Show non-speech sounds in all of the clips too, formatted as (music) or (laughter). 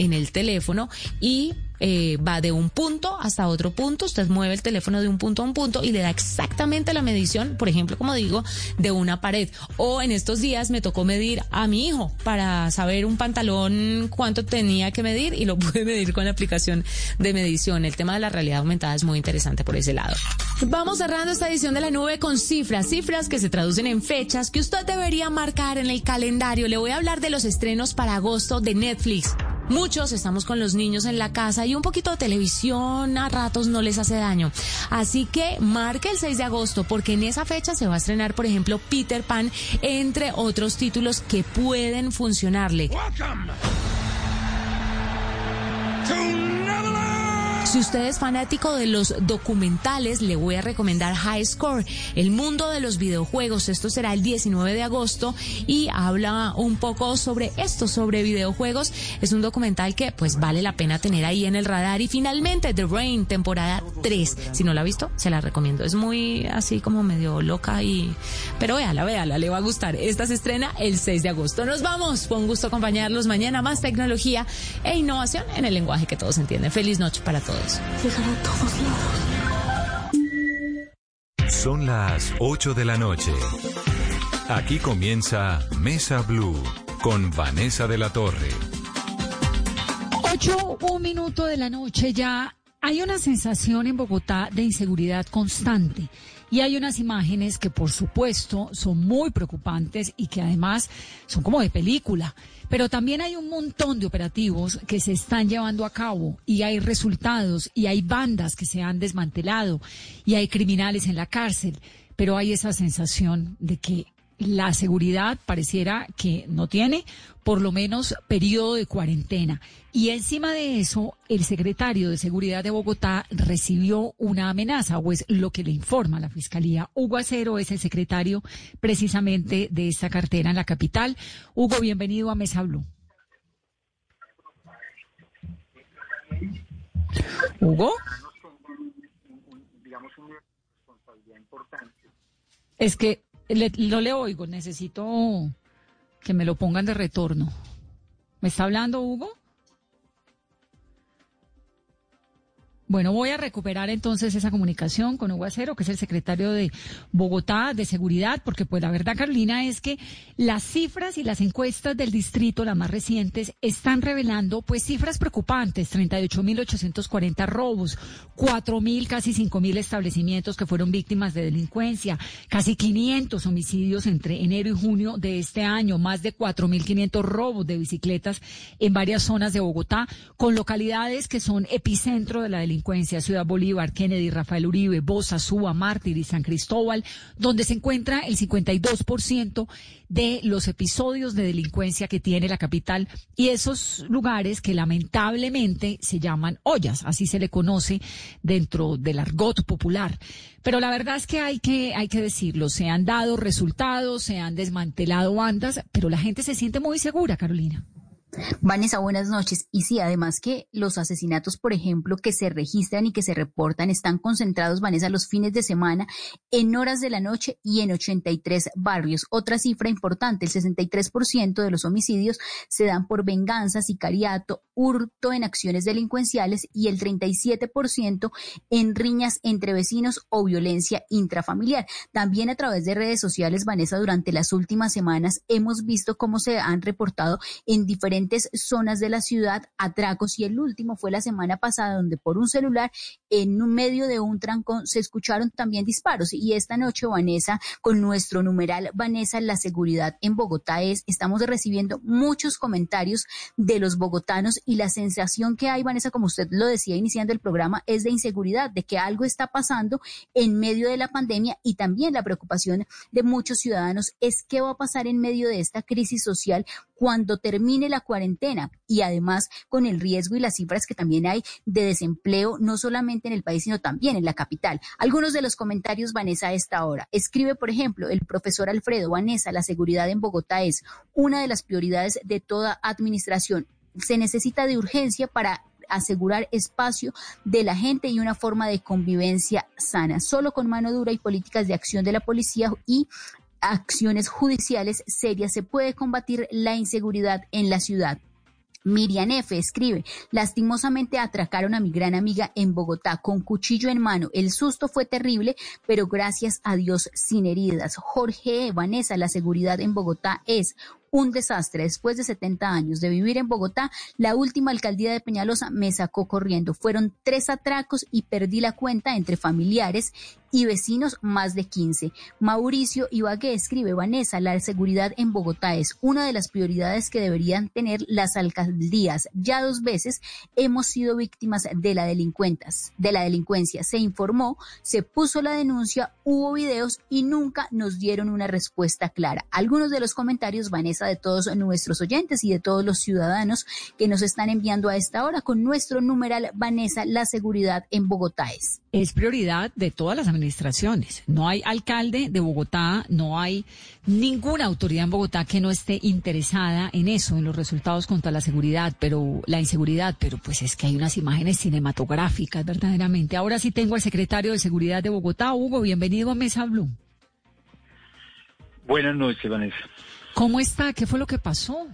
en el teléfono y eh, va de un punto hasta otro punto, usted mueve el teléfono de un punto a un punto y le da exactamente la medición, por ejemplo, como digo, de una pared. O en estos días me tocó medir a mi hijo para saber un pantalón cuánto tenía que medir y lo (laughs) pude medir con la aplicación de medición. El tema de la realidad aumentada es muy interesante por ese lado. Vamos cerrando esta edición de la nube con cifras, cifras que se traducen en fechas que usted debería marcar en el calendario. Le voy a hablar de los estrenos para agosto de Netflix. Muchos estamos con los niños en la casa y un poquito de televisión a ratos no les hace daño. Así que marque el 6 de agosto porque en esa fecha se va a estrenar, por ejemplo, Peter Pan, entre otros títulos que pueden funcionarle. Si usted es fanático de los documentales, le voy a recomendar High Score, el mundo de los videojuegos. Esto será el 19 de agosto y habla un poco sobre esto, sobre videojuegos. Es un documental que pues vale la pena tener ahí en el radar. Y finalmente, The Rain, temporada 3. Si no la ha visto, se la recomiendo. Es muy así como medio loca y... Pero véala, véala, le va a gustar. Esta se estrena el 6 de agosto. Nos vamos. Fue un gusto acompañarlos mañana. Más tecnología e innovación en el lenguaje que todos entienden. Feliz noche para todos. Todos Son las 8 de la noche. Aquí comienza Mesa Blue con Vanessa de la Torre. 8, un minuto de la noche ya. Hay una sensación en Bogotá de inseguridad constante. Y hay unas imágenes que, por supuesto, son muy preocupantes y que además son como de película. Pero también hay un montón de operativos que se están llevando a cabo y hay resultados y hay bandas que se han desmantelado y hay criminales en la cárcel. Pero hay esa sensación de que la seguridad pareciera que no tiene por lo menos periodo de cuarentena. Y encima de eso, el secretario de Seguridad de Bogotá recibió una amenaza, o es lo que le informa la Fiscalía. Hugo Acero es el secretario precisamente de esta cartera en la capital. Hugo, bienvenido a Mesa Blue. Hugo. Es que le, no le oigo, necesito que me lo pongan de retorno. ¿Me está hablando Hugo? Bueno, voy a recuperar entonces esa comunicación con Hugo Acero, que es el secretario de Bogotá de Seguridad, porque pues la verdad, Carolina, es que las cifras y las encuestas del distrito, las más recientes, están revelando pues cifras preocupantes, 38.840 robos, 4.000, casi 5.000 establecimientos que fueron víctimas de delincuencia, casi 500 homicidios entre enero y junio de este año, más de 4.500 robos de bicicletas en varias zonas de Bogotá, con localidades que son epicentro de la delincuencia Ciudad Bolívar, Kennedy, Rafael Uribe, Bosa, Suba, Mártir y San Cristóbal, donde se encuentra el 52% de los episodios de delincuencia que tiene la capital y esos lugares que lamentablemente se llaman ollas, así se le conoce dentro del argot popular. Pero la verdad es que hay que, hay que decirlo, se han dado resultados, se han desmantelado bandas, pero la gente se siente muy segura, Carolina. Vanessa, buenas noches. Y sí, además que los asesinatos, por ejemplo, que se registran y que se reportan están concentrados, Vanessa, los fines de semana en horas de la noche y en 83 barrios. Otra cifra importante, el 63% de los homicidios se dan por venganza, sicariato, hurto en acciones delincuenciales y el 37% en riñas entre vecinos o violencia intrafamiliar. También a través de redes sociales, Vanessa, durante las últimas semanas hemos visto cómo se han reportado en diferentes zonas de la ciudad. Atracos y el último fue la semana pasada donde por un celular en medio de un trancón se escucharon también disparos. Y esta noche Vanessa con nuestro numeral Vanessa la seguridad en Bogotá es estamos recibiendo muchos comentarios de los bogotanos y la sensación que hay Vanessa como usted lo decía iniciando el programa es de inseguridad de que algo está pasando en medio de la pandemia y también la preocupación de muchos ciudadanos es qué va a pasar en medio de esta crisis social cuando termine la cuarentena y además con el riesgo y las cifras que también hay de desempleo, no solamente en el país, sino también en la capital. Algunos de los comentarios, Vanessa, a esta hora. Escribe, por ejemplo, el profesor Alfredo, Vanessa, la seguridad en Bogotá es una de las prioridades de toda administración. Se necesita de urgencia para asegurar espacio de la gente y una forma de convivencia sana. Solo con mano dura y políticas de acción de la policía y acciones judiciales serias se puede combatir la inseguridad en la ciudad. Miriam F. escribe, lastimosamente atracaron a mi gran amiga en Bogotá con cuchillo en mano. El susto fue terrible, pero gracias a Dios sin heridas. Jorge e. Vanessa, la seguridad en Bogotá es un desastre. Después de 70 años de vivir en Bogotá, la última alcaldía de Peñalosa me sacó corriendo. Fueron tres atracos y perdí la cuenta entre familiares y vecinos más de 15. Mauricio Ibagué escribe, Vanessa, la seguridad en Bogotá es una de las prioridades que deberían tener las alcaldías. Ya dos veces hemos sido víctimas de la delincuentas, de la delincuencia. Se informó, se puso la denuncia, hubo videos y nunca nos dieron una respuesta clara. Algunos de los comentarios, Vanessa, de todos nuestros oyentes y de todos los ciudadanos que nos están enviando a esta hora con nuestro numeral Vanessa, la seguridad en Bogotá es. Es prioridad de todas las administraciones. No hay alcalde de Bogotá, no hay ninguna autoridad en Bogotá que no esté interesada en eso, en los resultados contra la seguridad, pero la inseguridad, pero pues es que hay unas imágenes cinematográficas verdaderamente. Ahora sí tengo al secretario de Seguridad de Bogotá, Hugo, bienvenido a Mesa Blue. Buenas noches, Vanessa. ¿Cómo está? ¿Qué fue lo que pasó?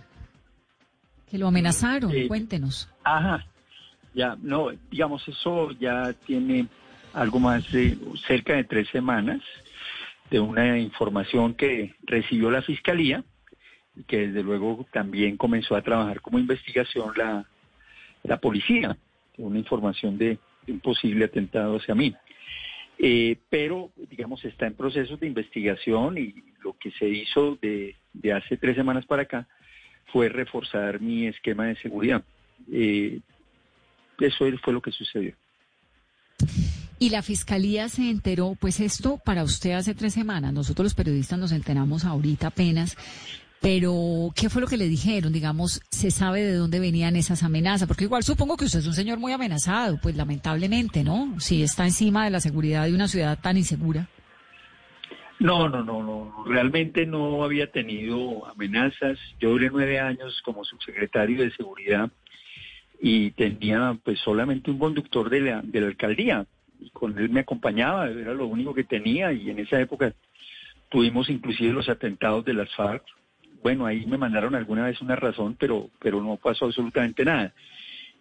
Que lo amenazaron. Cuéntenos. Ajá. Ya, no, digamos, eso ya tiene algo más de cerca de tres semanas de una información que recibió la Fiscalía y que desde luego también comenzó a trabajar como investigación la, la policía, una información de un posible atentado hacia mí. Eh, pero, digamos, está en procesos de investigación y lo que se hizo de, hace tres semanas para acá fue reforzar mi esquema de seguridad. Eh, eso fue lo que sucedió. Y la fiscalía se enteró, pues esto para usted hace tres semanas, nosotros los periodistas nos enteramos ahorita apenas, pero, ¿qué fue lo que le dijeron? Digamos, ¿se sabe de dónde venían esas amenazas? Porque igual supongo que usted es un señor muy amenazado, pues lamentablemente, ¿no? Si está encima de la seguridad de una ciudad tan insegura. No, no, no, no. Realmente no había tenido amenazas. Yo duré nueve años como subsecretario de seguridad y tenía pues solamente un conductor de la, de la alcaldía. Y con él me acompañaba, era lo único que tenía y en esa época tuvimos inclusive los atentados de las FARC bueno, ahí me mandaron alguna vez una razón, pero, pero no pasó absolutamente nada.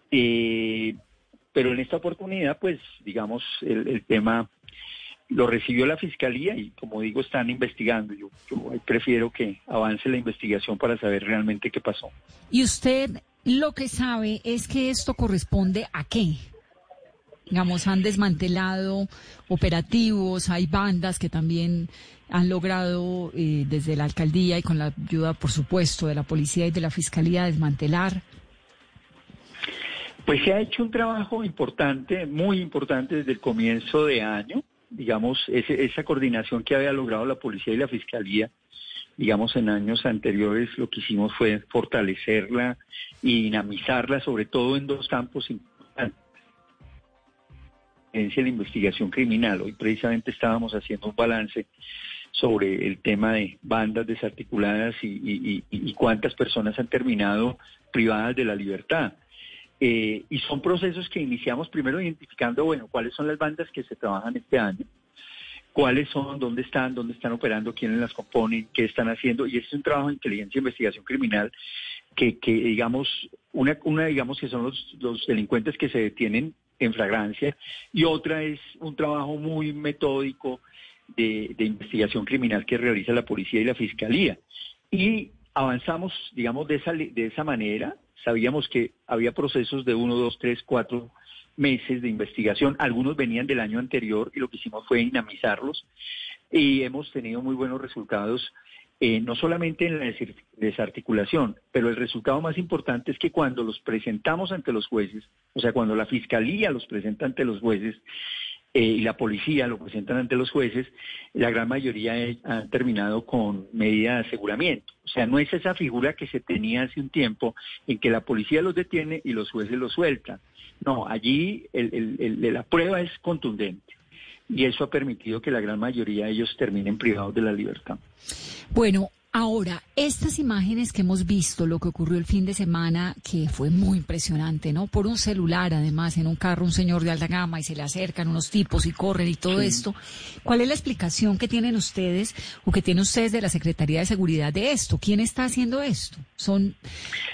Eh, pero en esta oportunidad, pues, digamos, el, tema lo recibió la fiscalía y, como digo, están investigando. Yo, yo prefiero que avance la investigación para saber realmente qué pasó. ¿Y usted lo que sabe es que esto corresponde a qué? digamos, han desmantelado operativos, hay bandas que también han logrado eh, desde la alcaldía y con la ayuda, por supuesto, de la policía y de la fiscalía desmantelar. Pues se ha hecho un trabajo importante, muy importante desde el comienzo de año, digamos, esa coordinación que había logrado la policía y la fiscalía, digamos, en años anteriores lo que hicimos fue fortalecerla y dinamizarla, sobre todo en dos campos importantes la investigación criminal. Hoy precisamente estábamos haciendo un balance sobre el tema de bandas desarticuladas y, cuántas personas han terminado privadas de la libertad. Eh, y son procesos que iniciamos primero identificando, bueno, cuáles son las bandas que se trabajan este año, cuáles son, dónde están, dónde están operando, quiénes las componen, qué están haciendo. Y este es un trabajo de inteligencia e investigación criminal que, que digamos, una, una digamos que son los, delincuentes que se detienen en flagrancia, y otra es un trabajo muy metódico de, investigación criminal que realiza la policía y la fiscalía. Y avanzamos, digamos, de esa, de esa manera. Sabíamos que había procesos de uno, dos, tres, cuatro meses de investigación. Algunos venían del año anterior y lo que hicimos fue dinamizarlos. Y hemos tenido muy buenos resultados eh, no solamente en la desarticulación, pero el resultado más importante es que cuando los presentamos ante los jueces, o sea, cuando la fiscalía los presenta ante los jueces eh, y la policía lo presentan ante los jueces, la gran mayoría han terminado con medida de aseguramiento. O sea, no es esa figura que se tenía hace un tiempo en que la policía los detiene y los jueces los sueltan. No, allí la prueba es contundente y eso ha permitido que la gran mayoría de ellos terminen privados de la libertad. Bueno, Ahora, estas imágenes que hemos visto, lo que ocurrió el fin de semana, que fue muy impresionante, ¿no? Por un celular, además, en un carro, un señor de alta gama y se le acercan unos tipos y corren y todo esto. ¿Cuál es la explicación que tienen ustedes o que tienen ustedes de la Secretaría de Seguridad de esto? ¿Quién está haciendo esto? Son,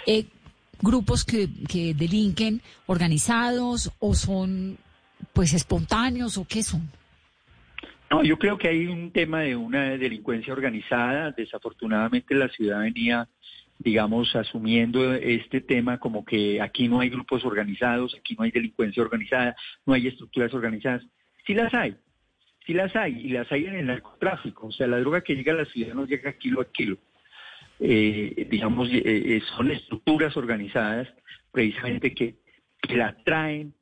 eh, grupos que, que delinquen organizados o son pues espontáneos o qué son? No, yo creo que hay un tema de una delincuencia organizada. Desafortunadamente la ciudad venía, digamos, asumiendo este tema como que aquí no hay grupos organizados, aquí no hay delincuencia organizada, no hay estructuras organizadas. Sí las hay, sí las hay, y las hay en el narcotráfico. O sea, la droga que llega a la ciudad no llega kilo a kilo. Eh, digamos, eh, eh, son estructuras organizadas precisamente que, que la traen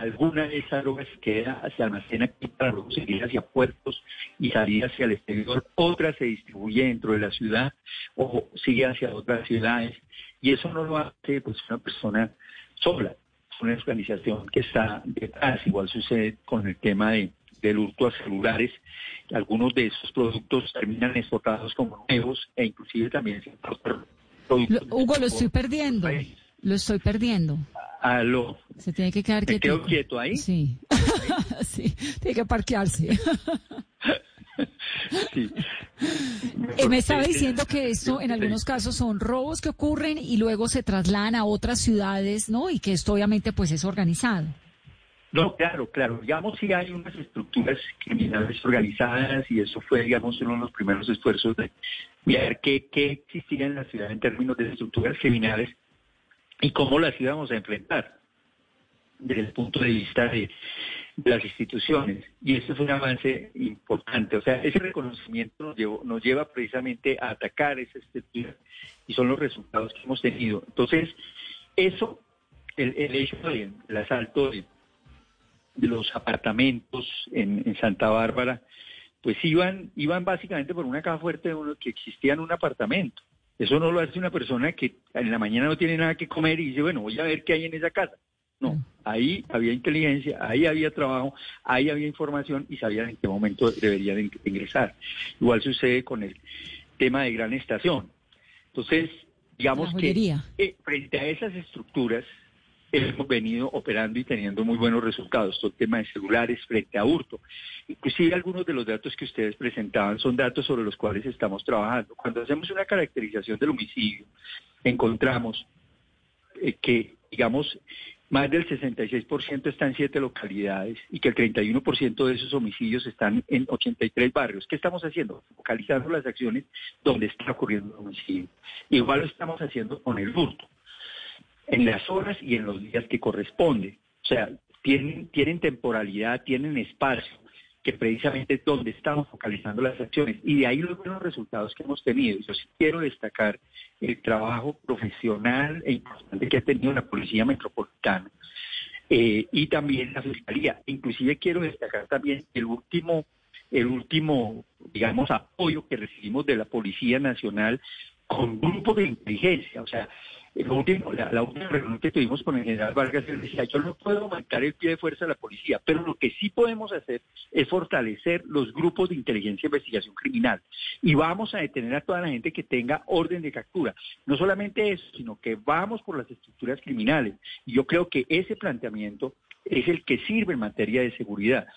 alguna de esas drogas queda, se almacena aquí para luego seguir hacia puertos y salir hacia el exterior, otra se distribuye dentro de la ciudad o sigue hacia otras ciudades. Y eso no lo hace pues una persona sola, es una organización que está detrás, igual sucede con el tema de, del hurto a celulares, algunos de esos productos terminan exportados como nuevos e inclusive también se Hugo, lo estoy perdiendo, lo estoy perdiendo. Aló. Se tiene que quedar quieto. quedo quieto ahí? Sí. (laughs) sí, tiene que parquearse. (laughs) sí. Eh, me estaba diciendo que esto en algunos casos son robos que ocurren y luego se trasladan a otras ciudades, ¿no? Y que esto obviamente pues es organizado. No, claro, claro. Digamos, si hay unas estructuras criminales organizadas y eso fue, digamos, uno de los primeros esfuerzos de ver qué, qué existía en la ciudad en términos de estructuras criminales y cómo las íbamos a enfrentar desde el punto de vista de, las instituciones. Y eso es un avance importante. O sea, ese reconocimiento nos, nos lleva precisamente a atacar esa estructura y son los resultados que hemos tenido. Entonces, eso, el, hecho del asalto de, los apartamentos en, Santa Bárbara, pues iban, iban básicamente por una caja fuerte de uno que existía en un apartamento. Eso no lo hace una persona que en la mañana no tiene nada que comer y dice, bueno, voy a ver qué hay en esa casa. No, mm. ahí había inteligencia, ahí había trabajo, ahí había información y sabían en qué momento deberían ingresar. Igual sucede con el tema de Gran Estación. Entonces, digamos que eh, frente a esas estructuras, hemos venido operando y teniendo muy buenos resultados. Todo el tema de celulares frente a hurto. Inclusive algunos de los datos que ustedes presentaban son datos sobre los cuales estamos trabajando. Cuando hacemos una caracterización del homicidio, encontramos eh, que, digamos, más del 66% está en siete localidades y que el 31% de esos homicidios están en 83 barrios. ¿Qué estamos haciendo? Focalizando las acciones donde está ocurriendo el homicidio. Igual lo estamos haciendo con el hurto en las horas y en los días que corresponde. O sea, tienen, tienen temporalidad, tienen espacio, que precisamente es donde estamos focalizando las acciones. Y de ahí los buenos resultados que hemos tenido. Yo sí quiero destacar el trabajo profesional e importante que ha tenido la Policía Metropolitana eh, y también la Fiscalía. Inclusive quiero destacar también el último, el último, digamos, apoyo que recibimos de la Policía Nacional con grupos de inteligencia. O sea, la, última reunión que tuvimos con el general Vargas, él decía, yo no puedo aumentar el pie de fuerza a la policía, pero lo que sí podemos hacer es fortalecer los grupos de inteligencia e investigación criminal. Y vamos a detener a toda la gente que tenga orden de captura. No solamente eso, sino que vamos por las estructuras criminales. Y yo creo que ese planteamiento es el que sirve en materia de seguridad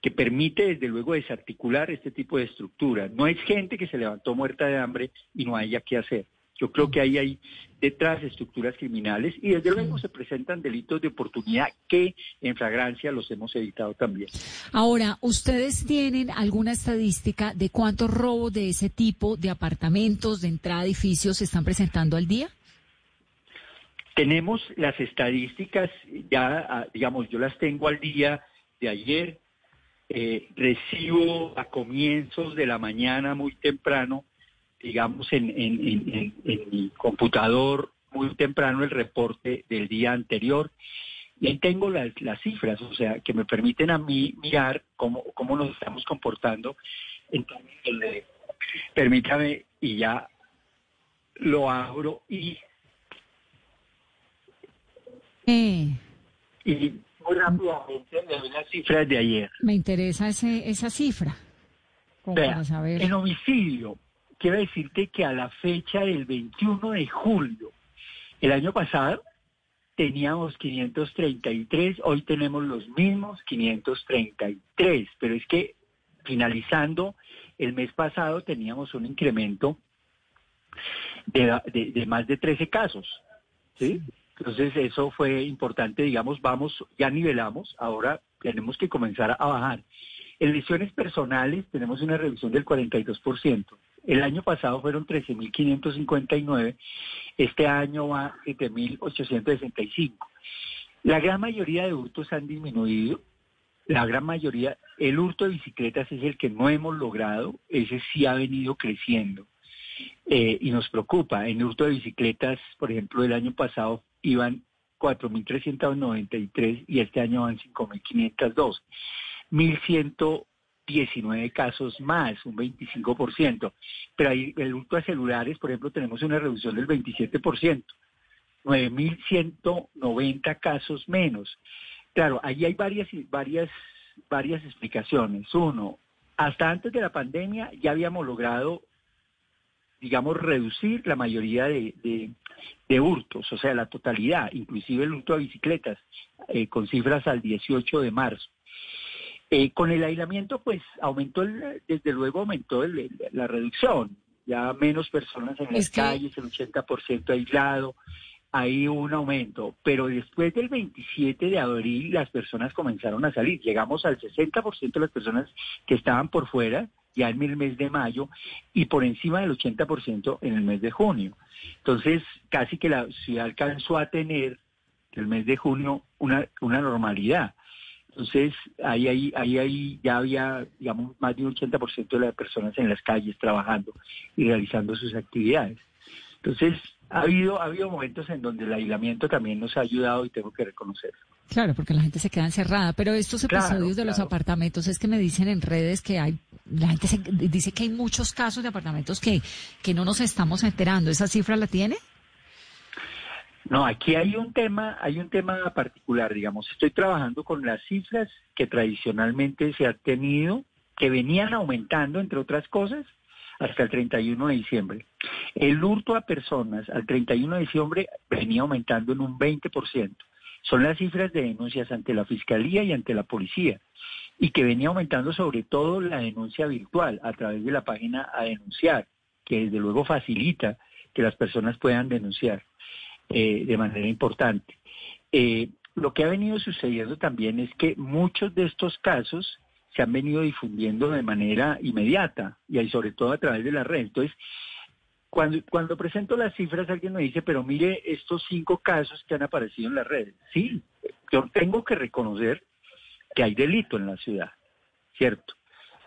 que permite desde luego desarticular este tipo de estructuras. No es gente que se levantó muerta de hambre y no haya qué hacer. Yo creo que ahí hay detrás estructuras criminales y desde luego se presentan delitos de oportunidad que en flagrancia los hemos evitado también. Ahora, ¿ustedes tienen alguna estadística de cuántos robos de ese tipo de apartamentos, de entrada a edificios se están presentando al día? Tenemos las estadísticas, ya ah, digamos, yo las tengo al día de ayer. Eh, recibo a comienzos de la mañana muy temprano digamos, en, en, mi computador muy temprano el reporte del día anterior. Y ahí tengo las, las cifras, o sea, que me permiten a mí mirar cómo, cómo nos estamos comportando. Entonces, permítame y ya lo abro y... Eh. Y muy rápidamente le doy las cifras de ayer. Me interesa ese, esa cifra. Vea, en homicidio, quiero decirte que a la fecha del 21 de julio, el año pasado, teníamos 533, hoy tenemos los mismos 533, pero es que finalizando el mes pasado teníamos un incremento de, más de 13 casos. ¿sí? Entonces eso fue importante, digamos, vamos, ya nivelamos, ahora tenemos que comenzar a bajar. En lesiones personales tenemos una reducción del 42%. El año pasado fueron 13.559, este año va 7.865. La gran mayoría de hurtos han disminuido, la gran mayoría, el hurto de bicicletas es el que no hemos logrado, ese sí ha venido creciendo eh, y nos preocupa. En hurto de bicicletas, por ejemplo, el año pasado iban 4.393 y este año van 5.502. 1.119 casos más, un 25%. Pero ahí el hurto de celulares, por ejemplo, tenemos una reducción del 27%. 9.190 casos menos. Claro, ahí hay varias, varias, varias explicaciones. Uno, hasta antes de la pandemia ya habíamos logrado, digamos, reducir la mayoría de, de, hurtos, o sea, la totalidad, inclusive el hurto a bicicletas, eh, con cifras al 18 de marzo. Eh, con el aislamiento, pues aumentó, desde luego aumentó la reducción, ya menos personas en las calles, el 80% aislado, hay un aumento, pero después del 27 de abril las personas comenzaron a salir, llegamos al 60% de las personas que estaban por fuera ya en el mes de mayo y por encima del 80% en el mes de junio. Entonces, casi que la ciudad alcanzó a tener el mes de junio una, una normalidad. Entonces, ahí, ahí, ahí, ahí ya había, digamos, más de un 80% de las personas en las calles trabajando y realizando sus actividades. Entonces, ha habido, ha habido momentos en donde el aislamiento también nos ha ayudado y tengo que reconocerlo. Claro, porque la gente se queda encerrada, pero estos episodios de los apartamentos es que me dicen en redes que hay, la gente dice que hay muchos casos de apartamentos que, que no nos estamos enterando. ¿Esa cifra la tiene? No, aquí hay un tema, hay un tema particular, digamos, estoy trabajando con las cifras que tradicionalmente se han tenido, que venían aumentando, entre otras cosas, hasta el 31 de diciembre. El hurto a personas al 31 de diciembre venía aumentando en un 20%. Son las cifras de denuncias ante la Fiscalía y ante la Policía y que venía aumentando sobre todo la denuncia virtual a través de la página a denunciar, que desde luego facilita que las personas puedan denunciar eh, de manera importante. Eh, lo que ha venido sucediendo también es que muchos de estos casos se han venido difundiendo de manera inmediata y sobre todo a través de la red. Entonces, cuando, cuando presento las cifras, alguien me dice, pero mire estos cinco casos que han aparecido en la red. Sí, yo tengo que reconocer que hay delito en la ciudad, ¿cierto?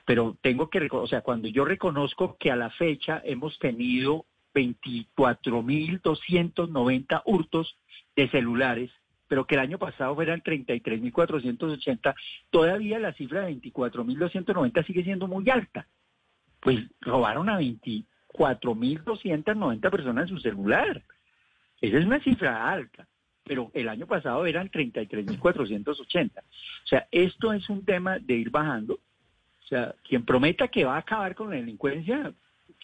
Pero tengo que, o sea, cuando yo reconozco que a la fecha hemos tenido 24.290 hurtos de celulares, pero que el año pasado fueran 33.480, todavía la cifra de 24.290 sigue siendo muy alta. Pues robaron a 24.290 personas su celular. Esa es una cifra alta, pero el año pasado eran 33.480. O sea, esto es un tema de ir bajando. O sea, quien prometa que va a acabar con la delincuencia,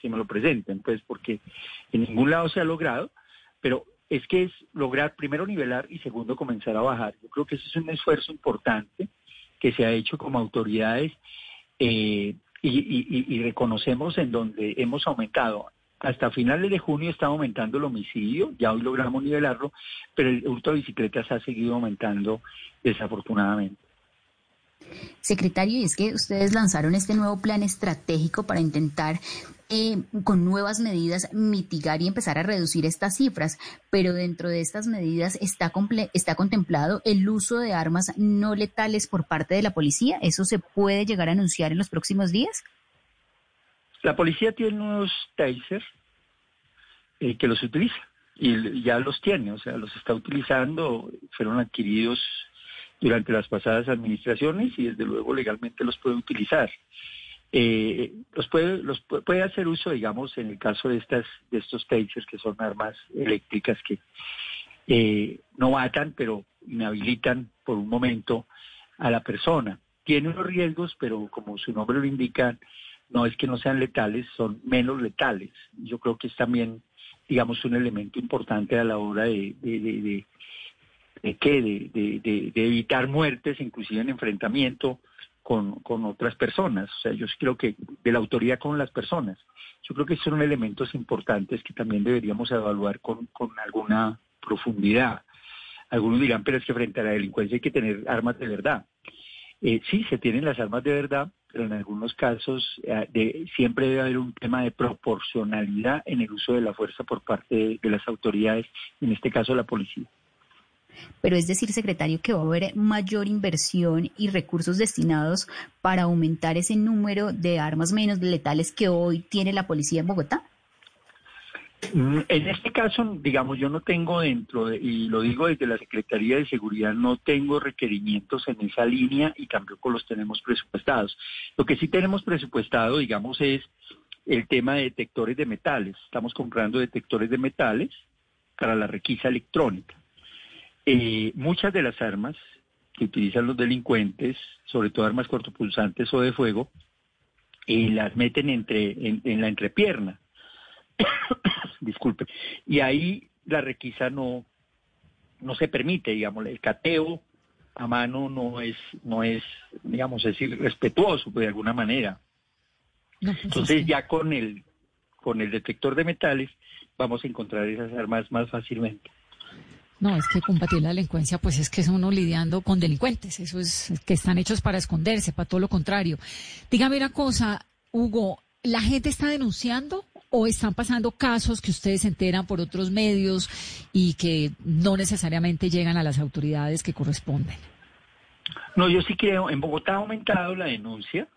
que me lo presenten, pues porque en ningún lado se ha logrado, pero es que es lograr primero nivelar y segundo comenzar a bajar. Yo creo que ese es un esfuerzo importante que se ha hecho como autoridades eh, y, reconocemos en donde hemos aumentado. Hasta finales de junio está aumentando el homicidio, ya hoy logramos nivelarlo, pero el hurto de bicicletas ha seguido aumentando desafortunadamente. Secretario, y es que ustedes lanzaron este nuevo plan estratégico para intentar eh, con nuevas medidas mitigar y empezar a reducir estas cifras, pero dentro de estas medidas está, está contemplado el uso de armas no letales por parte de la policía. ¿Eso se puede llegar a anunciar en los próximos días? La policía tiene unos tasers eh, que los utiliza y ya los tiene, o sea, los está utilizando, fueron adquiridos durante las pasadas administraciones y desde luego legalmente los puede utilizar eh, los puede los puede hacer uso digamos en el caso de estas de estos tasers que son armas eléctricas que eh, no matan pero inhabilitan por un momento a la persona. Tiene unos riesgos pero como su nombre lo indica no es que no sean letales son menos letales. Yo creo que es también digamos un elemento importante a la hora de, de, de, de, de, de evitar muertes inclusive en enfrentamiento con, con otras personas. O sea, yo creo que de la autoridad con las personas. Yo creo que son elementos importantes que también deberíamos evaluar con, con alguna profundidad. Algunos dirán, pero es que frente a la delincuencia hay que tener armas de verdad. Eh, sí, se tienen las armas de verdad, pero en algunos casos eh, siempre debe haber un tema de proporcionalidad en el uso de la fuerza por parte de las autoridades, en este caso la policía. Pero es decir, secretario, que va a haber mayor inversión y recursos destinados para aumentar ese número de armas menos letales que hoy tiene la policía en Bogotá. Mm, en este caso, digamos, yo no tengo dentro, y lo digo desde la Secretaría de Seguridad, no tengo requerimientos en esa línea y tampoco los tenemos presupuestados. Lo que sí tenemos presupuestado, digamos, es el tema de detectores de metales. Estamos comprando detectores de metales para la requisa electrónica. Eh, muchas de las armas que utilizan los delincuentes, sobre todo armas cortopulsantes o de fuego, eh, las meten entre, en, la entrepierna. (coughs) Disculpe. Y ahí la requisa no, no se permite, digamos, el cateo a mano no es, no es, digamos, es irrespetuoso de alguna manera. Pues, Entonces ya con el, con el detector de metales vamos a encontrar esas armas más fácilmente. No, es que combatir la delincuencia, pues es que es uno lidiando con delincuentes, eso es que están hechos para esconderse, para todo lo contrario. Dígame una cosa, Hugo, ¿la gente está denunciando o están pasando casos que ustedes se enteran por otros medios y que no necesariamente llegan a las autoridades que corresponden? No, yo sí creo, en Bogotá ha aumentado la denuncia.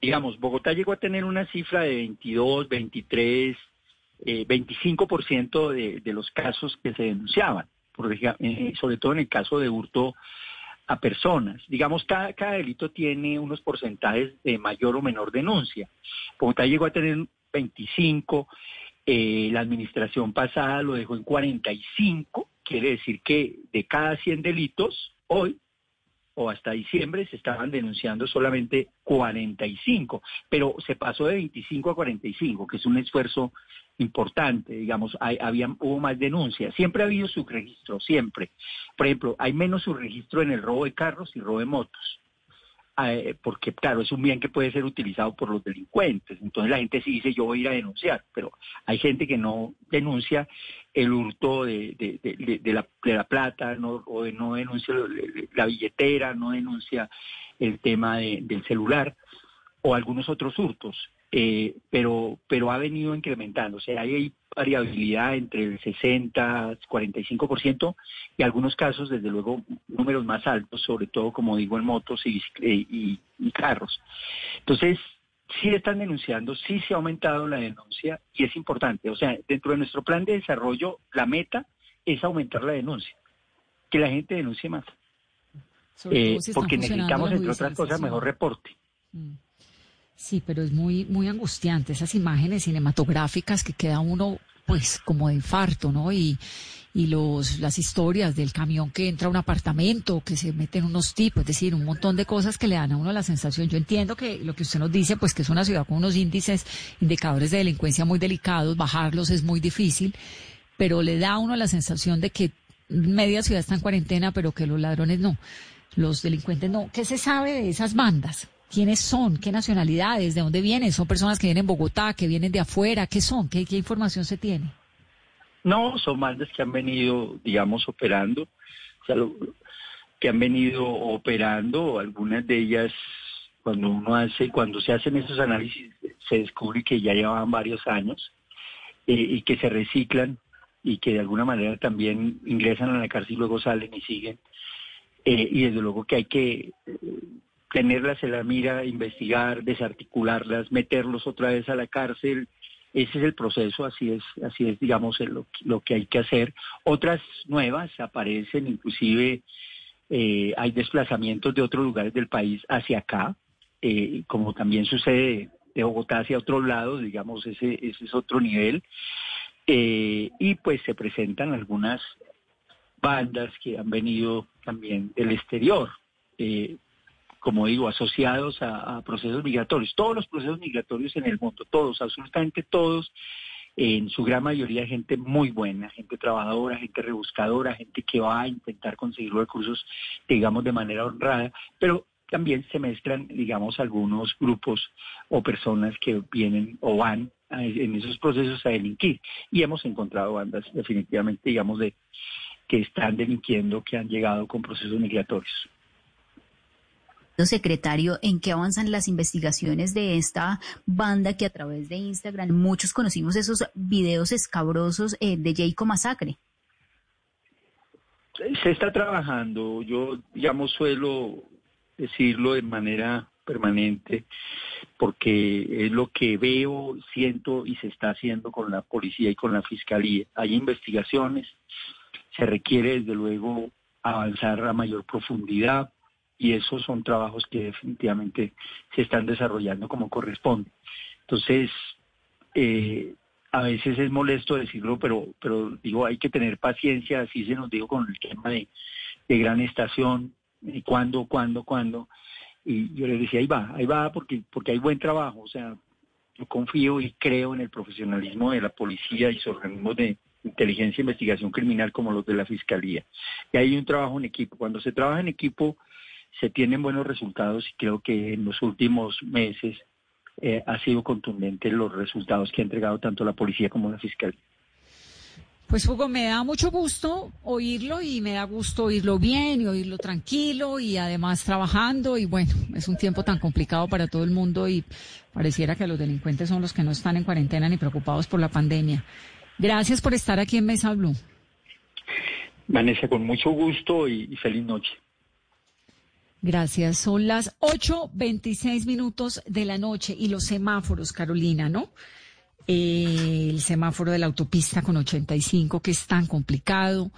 Digamos, Bogotá llegó a tener una cifra de 22, 23, eh, 25% de, de los casos que se denunciaban eh, sobre todo en el caso de hurto a personas. Digamos, cada, cada delito tiene unos porcentajes de mayor o menor denuncia. Bogotá llegó a tener 25, eh, la administración pasada lo dejó en 45, quiere decir que de cada 100 delitos, hoy o hasta diciembre se estaban denunciando solamente 45, pero se pasó de 25 a 45, que es un esfuerzo importante, digamos, había, hubo más denuncias, siempre ha habido subregistro, siempre. Por ejemplo, hay menos subregistro en el robo de carros y robo de motos. Eh, porque claro, es un bien que puede ser utilizado por los delincuentes. Entonces la gente sí dice yo voy a ir a denunciar, pero hay gente que no denuncia el hurto de, la, la, plata, no, o no denuncia la billetera, no denuncia el tema del celular o algunos otros hurtos. Eh, pero, pero ha venido incrementando. O sea, hay variabilidad entre el 60, 45% y algunos casos, desde luego, números más altos, sobre todo, como digo, en motos y, y, y carros. Entonces, sí están denunciando, sí se ha aumentado la denuncia y es importante. O sea, dentro de nuestro plan de desarrollo, la meta es aumentar la denuncia, que la gente denuncie más. Eh, porque necesitamos, entre otras cosas, mejor reporte. Mm. Sí, pero es muy, muy angustiante esas imágenes cinematográficas que queda uno, pues, como de infarto, ¿no? Y, y los, las historias del camión que entra a un apartamento, que se meten unos tipos, es decir, un montón de cosas que le dan a uno la sensación. Yo entiendo que lo que usted nos dice, pues que es una ciudad con unos índices, indicadores de delincuencia muy delicados, bajarlos es muy difícil, pero le da a uno la sensación de que media ciudad está en cuarentena, pero que los ladrones no, los delincuentes no. ¿Qué se sabe de esas bandas? ¿Quiénes son? ¿Qué nacionalidades? ¿De dónde vienen? ¿Son personas que vienen en Bogotá, que vienen de afuera? ¿Qué son? ¿Qué, información se tiene? No, son bandas que han venido, digamos, operando, o sea, que han venido operando, algunas de ellas, cuando uno hace, cuando se hacen esos análisis, se descubre que ya llevaban varios años eh, y que se reciclan y que de alguna manera también ingresan a la cárcel y luego salen y siguen. Eh, y desde luego que hay que tenerlas en la mira, investigar, desarticularlas, meterlos otra vez a la cárcel. Ese es el proceso, así es, así es, digamos, lo, que hay que hacer. Otras nuevas aparecen, inclusive eh, hay desplazamientos de otros lugares del país hacia acá, eh, como también sucede de Bogotá hacia otros lados, digamos, ese, ese es otro nivel. Eh, y pues se presentan algunas bandas que han venido también del exterior. Como digo, asociados a, procesos migratorios. Todos los procesos migratorios en el mundo, todos, absolutamente todos, en su gran mayoría gente muy buena, gente trabajadora, gente rebuscadora, gente que va a intentar conseguir recursos, digamos, de manera honrada, pero también se mezclan, digamos, algunos grupos o personas que vienen o van en esos procesos a delinquir. Y hemos encontrado bandas definitivamente, digamos, de que están delinquiendo, que han llegado con procesos migratorios. Secretario, ¿en qué avanzan las investigaciones de esta banda que a través de Instagram muchos conocimos esos videos escabrosos eh, de Jayco Masacre? Se está trabajando, yo digamos suelo decirlo de manera permanente, porque es lo que veo, siento y se está haciendo con la policía y con la fiscalía. Hay investigaciones, se requiere desde luego avanzar a mayor profundidad y esos son trabajos que definitivamente se están desarrollando como corresponde. Entonces, eh, a veces es molesto decirlo, pero, pero digo, hay que tener paciencia, así se nos dijo con el tema de, gran estación, y cuándo, cuándo, cuándo. Y yo les decía, ahí va, ahí va, porque, porque hay buen trabajo. O sea, yo confío y creo en el profesionalismo de la policía y sus organismos de inteligencia e investigación criminal como los de la fiscalía. Y hay un trabajo en equipo. Cuando se trabaja en equipo, se tienen buenos resultados y creo que en los últimos meses eh, ha sido contundente los resultados que ha entregado tanto la policía como la fiscalía. Pues Hugo, me da mucho gusto oírlo y me da gusto oírlo bien y oírlo tranquilo y además trabajando y bueno, es un tiempo tan complicado para todo el mundo y pareciera que los delincuentes son los que no están en cuarentena ni preocupados por la pandemia. Gracias por estar aquí en Mesa Blue. Vanessa, con mucho gusto y, feliz noche. Gracias. Son las 8.26 minutos de la noche y los semáforos, Carolina, ¿no? el semáforo de la autopista con 85 que es tan complicado.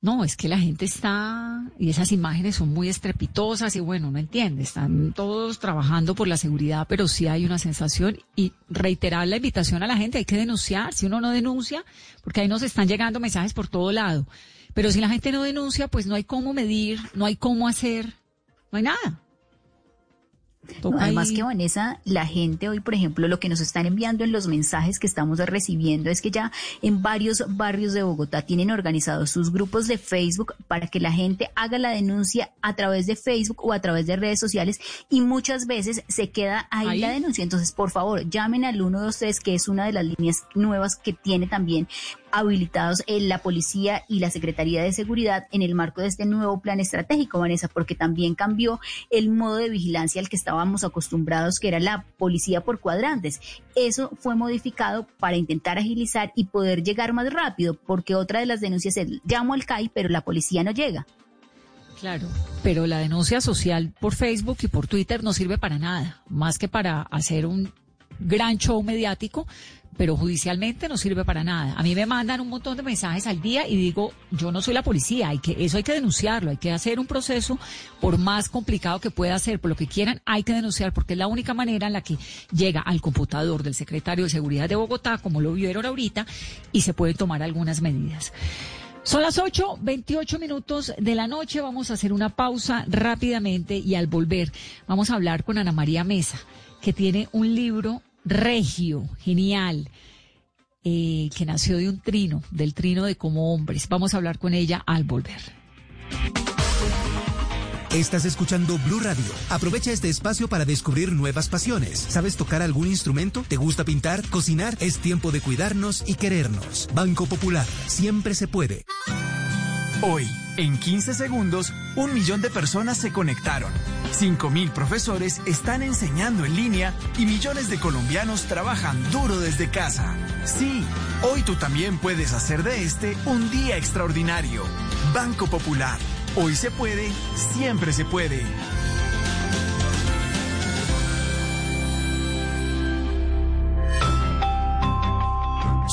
No, es que la gente está, y esas imágenes son muy estrepitosas y bueno, no entiende, están todos trabajando por la seguridad, pero sí hay una sensación y reiterar la invitación a la gente, hay que denunciar, si uno no denuncia, porque ahí nos están llegando mensajes por todo lado, pero si la gente no denuncia, pues no hay cómo medir, no hay cómo hacer, no hay nada. Además que Vanessa, la gente hoy, por ejemplo, lo que nos están enviando en los mensajes que estamos recibiendo es que ya en varios barrios de Bogotá tienen organizados sus grupos de Facebook para que la gente haga la denuncia a través de Facebook o a través de redes sociales y muchas veces se queda ahí, la denuncia. Entonces, por favor, llamen al 123, que es una de las líneas nuevas que tiene también habilitados en la policía y la Secretaría de Seguridad en el marco de este nuevo plan estratégico, Vanessa, porque también cambió el modo de vigilancia al que estábamos acostumbrados, que era la policía por cuadrantes. Eso fue modificado para intentar agilizar y poder llegar más rápido, porque otra de las denuncias es llamo al CAI, pero la policía no llega. Claro, pero la denuncia social por Facebook y por Twitter no sirve para nada, más que para hacer un gran show mediático, pero judicialmente no sirve para nada. A mí me mandan un montón de mensajes al día y digo, yo no soy la policía, hay que, eso hay que denunciarlo, hay que hacer un proceso, por más complicado que pueda ser, por lo que quieran, hay que denunciar, porque es la única manera en la que llega al computador del secretario de Seguridad de Bogotá, como lo vieron ahorita, y se pueden tomar algunas medidas. Son las 8, 28 minutos de la noche. Vamos a hacer una pausa rápidamente y al volver vamos a hablar con Ana María Mesa, que tiene un libro regio, genial, eh, que nació de un trino, del trino de como hombres. Vamos a hablar con ella al volver. Estás escuchando Blue Radio. Aprovecha este espacio para descubrir nuevas pasiones. ¿Sabes tocar algún instrumento? ¿Te gusta pintar? ¿Cocinar? Es tiempo de cuidarnos y querernos. Banco Popular. Siempre se puede. Hoy, en 15 segundos, un millón de personas se conectaron. 5.000 profesores están enseñando en línea y millones de colombianos trabajan duro desde casa. Sí, hoy tú también puedes hacer de este un día extraordinario. Banco Popular. Hoy se puede, siempre se puede.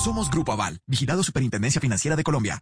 Somos Grupo Aval, vigilado Superintendencia Financiera de Colombia.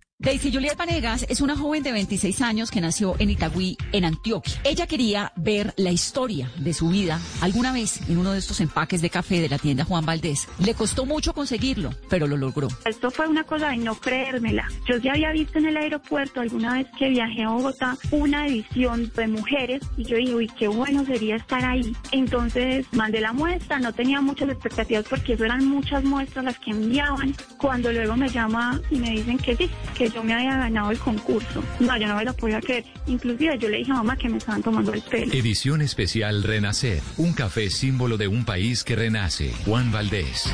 Daisy Juliet Vanegas es una joven de 26 años que nació en Itagüí, en Antioquia. Ella quería ver la historia de su vida alguna vez en uno de estos empaques de café de la tienda Juan Valdés. Le costó mucho conseguirlo, pero lo logró. Esto fue una cosa de no creérmela. Yo ya había visto en el aeropuerto alguna vez que viajé a Bogotá una edición de mujeres y yo dije, uy, qué bueno sería estar ahí. Entonces mandé la muestra, no tenía muchas expectativas porque eran muchas muestras las que enviaban. Cuando luego me llama y me dicen que sí, que yo me había ganado el concurso. No, yo no me lo podía creer. Inclusive yo le dije a mamá que me estaban tomando el pelo. Edición especial Renacer. Un café símbolo de un país que renace. Juan Valdés.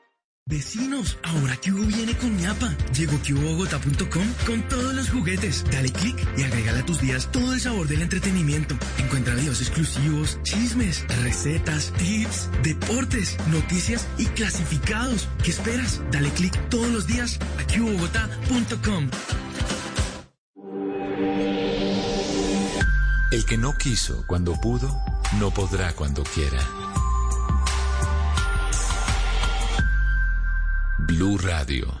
Vecinos, ahora Hugo viene con ñapa. Llegó QBogotá.com con todos los juguetes. Dale clic y agrégale a tus días todo el sabor del entretenimiento. Encuentra videos exclusivos, chismes, recetas, tips, deportes, noticias y clasificados. ¿Qué esperas? Dale clic todos los días a QBogotá.com. El que no quiso cuando pudo, no podrá cuando quiera. Blue Radio.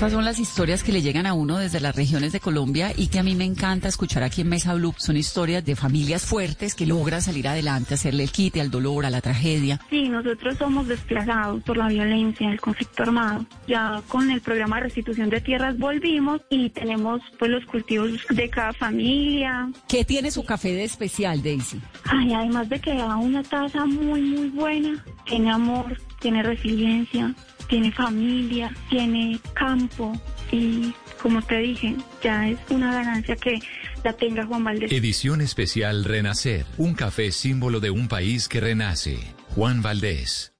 Estas son las historias que le llegan a uno desde las regiones de Colombia y que a mí me encanta escuchar aquí en Mesa Blue. Son historias de familias fuertes que logran salir adelante, hacerle el quite al dolor, a la tragedia. Sí, nosotros somos desplazados por la violencia, el conflicto armado. Ya con el programa de restitución de tierras volvimos y tenemos pues los cultivos de cada familia. ¿Qué tiene su café de especial, Daisy? Ay, además de que da una taza muy, muy buena, tiene amor, tiene resiliencia, tiene familia, tiene campo y como te dije, ya es una ganancia que la tenga Juan Valdés. Edición especial Renacer. Un café símbolo de un país que renace. Juan Valdés.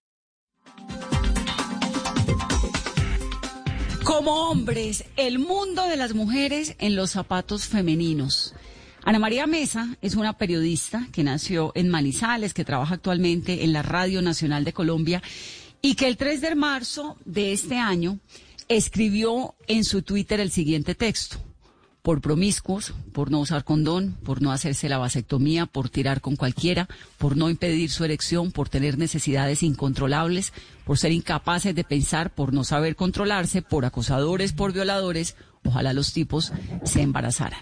Como hombres, el mundo de las mujeres en los zapatos femeninos. Ana María Mesa es una periodista que nació en Manizales, que trabaja actualmente en la Radio Nacional de Colombia y que el 3 de marzo de este año escribió en su Twitter el siguiente texto. Por promiscuos, por no usar condón, por no hacerse la vasectomía, por tirar con cualquiera, por no impedir su erección, por tener necesidades incontrolables, por ser incapaces de pensar, por no saber controlarse, por acosadores, por violadores, ojalá los tipos se embarazaran.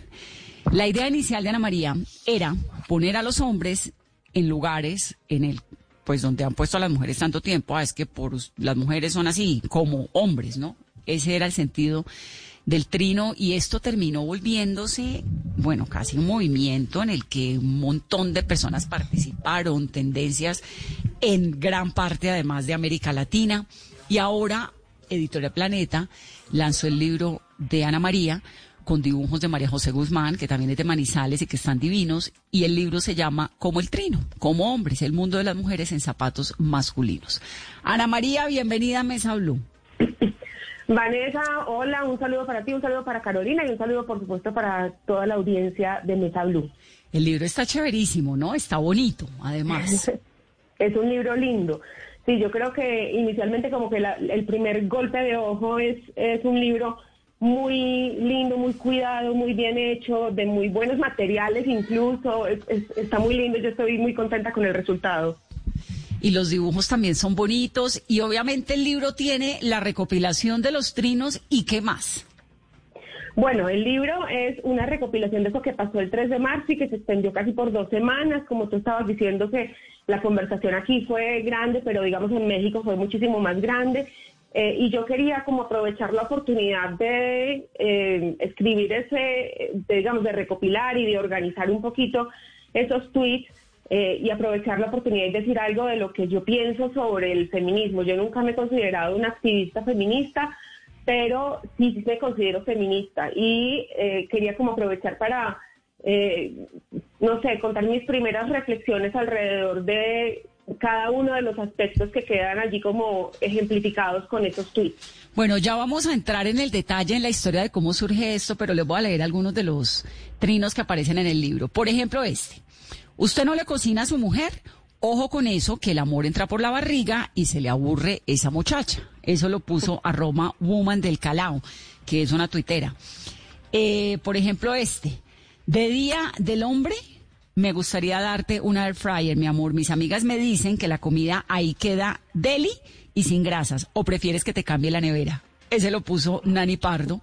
La idea inicial de Ana María era poner a los hombres en lugares en el pues donde han puesto a las mujeres tanto tiempo, ah, es que por las mujeres son así como hombres, ¿no? Ese era el sentido del trino y esto terminó volviéndose, bueno, casi un movimiento en el que un montón de personas participaron, tendencias en gran parte además de América Latina y ahora Editorial Planeta lanzó el libro de Ana María con dibujos de María José Guzmán, que también es de Manizales y que están divinos, y el libro se llama Como el Trino, como hombres, el mundo de las mujeres en zapatos masculinos. Ana María, bienvenida a Mesa Blue. (laughs) Vanessa, hola, un saludo para ti, un saludo para Carolina y un saludo, por supuesto, para toda la audiencia de Mesa Blue. El libro está chéverísimo, ¿no? Está bonito, además. (laughs) es un libro lindo. Sí, yo creo que inicialmente como que el primer golpe de ojo es, es un libro muy lindo, muy cuidado, muy bien hecho, de muy buenos materiales incluso. está muy lindo, yo estoy muy contenta con el resultado. Y los dibujos también son bonitos y obviamente el libro tiene la recopilación de los trinos y qué más. Bueno, el libro es una recopilación de eso que pasó el 3 de marzo y que se extendió casi por dos semanas. Como tú estabas diciendo que la conversación aquí fue grande, pero digamos en México fue muchísimo más grande. Eh, y yo quería como aprovechar la oportunidad de eh, escribir ese, digamos, de recopilar y de organizar un poquito esos tweets eh, y aprovechar la oportunidad y decir algo de lo que yo pienso sobre el feminismo. Yo nunca me he considerado una activista feminista, pero sí, sí me considero feminista y quería como aprovechar para, no sé, contar mis primeras reflexiones alrededor de cada uno de los aspectos que quedan allí como ejemplificados con esos tweets. Bueno, ya vamos a entrar en el detalle en la historia de cómo surge esto, pero les voy a leer algunos de los trinos que aparecen en el libro. Por ejemplo, este. Usted no le cocina a su mujer. Ojo con eso, que el amor entra por la barriga y se le aburre esa muchacha. Eso lo puso a Roma Woman del Calao, que es una tuitera. Eh, por ejemplo, este. De día del hombre, me gustaría darte una air fryer, mi amor. Mis amigas me dicen que la comida ahí queda deli y sin grasas. ¿O prefieres que te cambie la nevera? Ese lo puso Nani Pardo,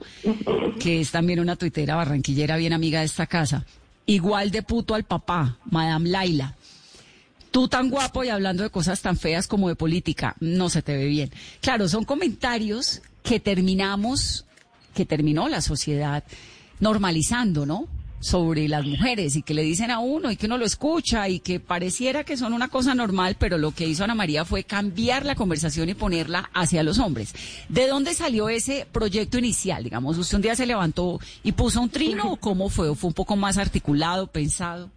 que es también una tuitera barranquillera bien amiga de esta casa. Igual de puto al papá, Madame Laila. Tú tan guapo y hablando de cosas tan feas como de política, no se te ve bien. Claro, son comentarios que terminamos, que terminó la sociedad normalizando, ¿no? Sobre las mujeres y que le dicen a uno y que uno lo escucha y que pareciera que son una cosa normal, pero lo que hizo Ana María fue cambiar la conversación y ponerla hacia los hombres. ¿De dónde salió ese proyecto inicial? Digamos, usted un día se levantó y puso un trino o cómo fue? ¿O fue un poco más articulado, pensado?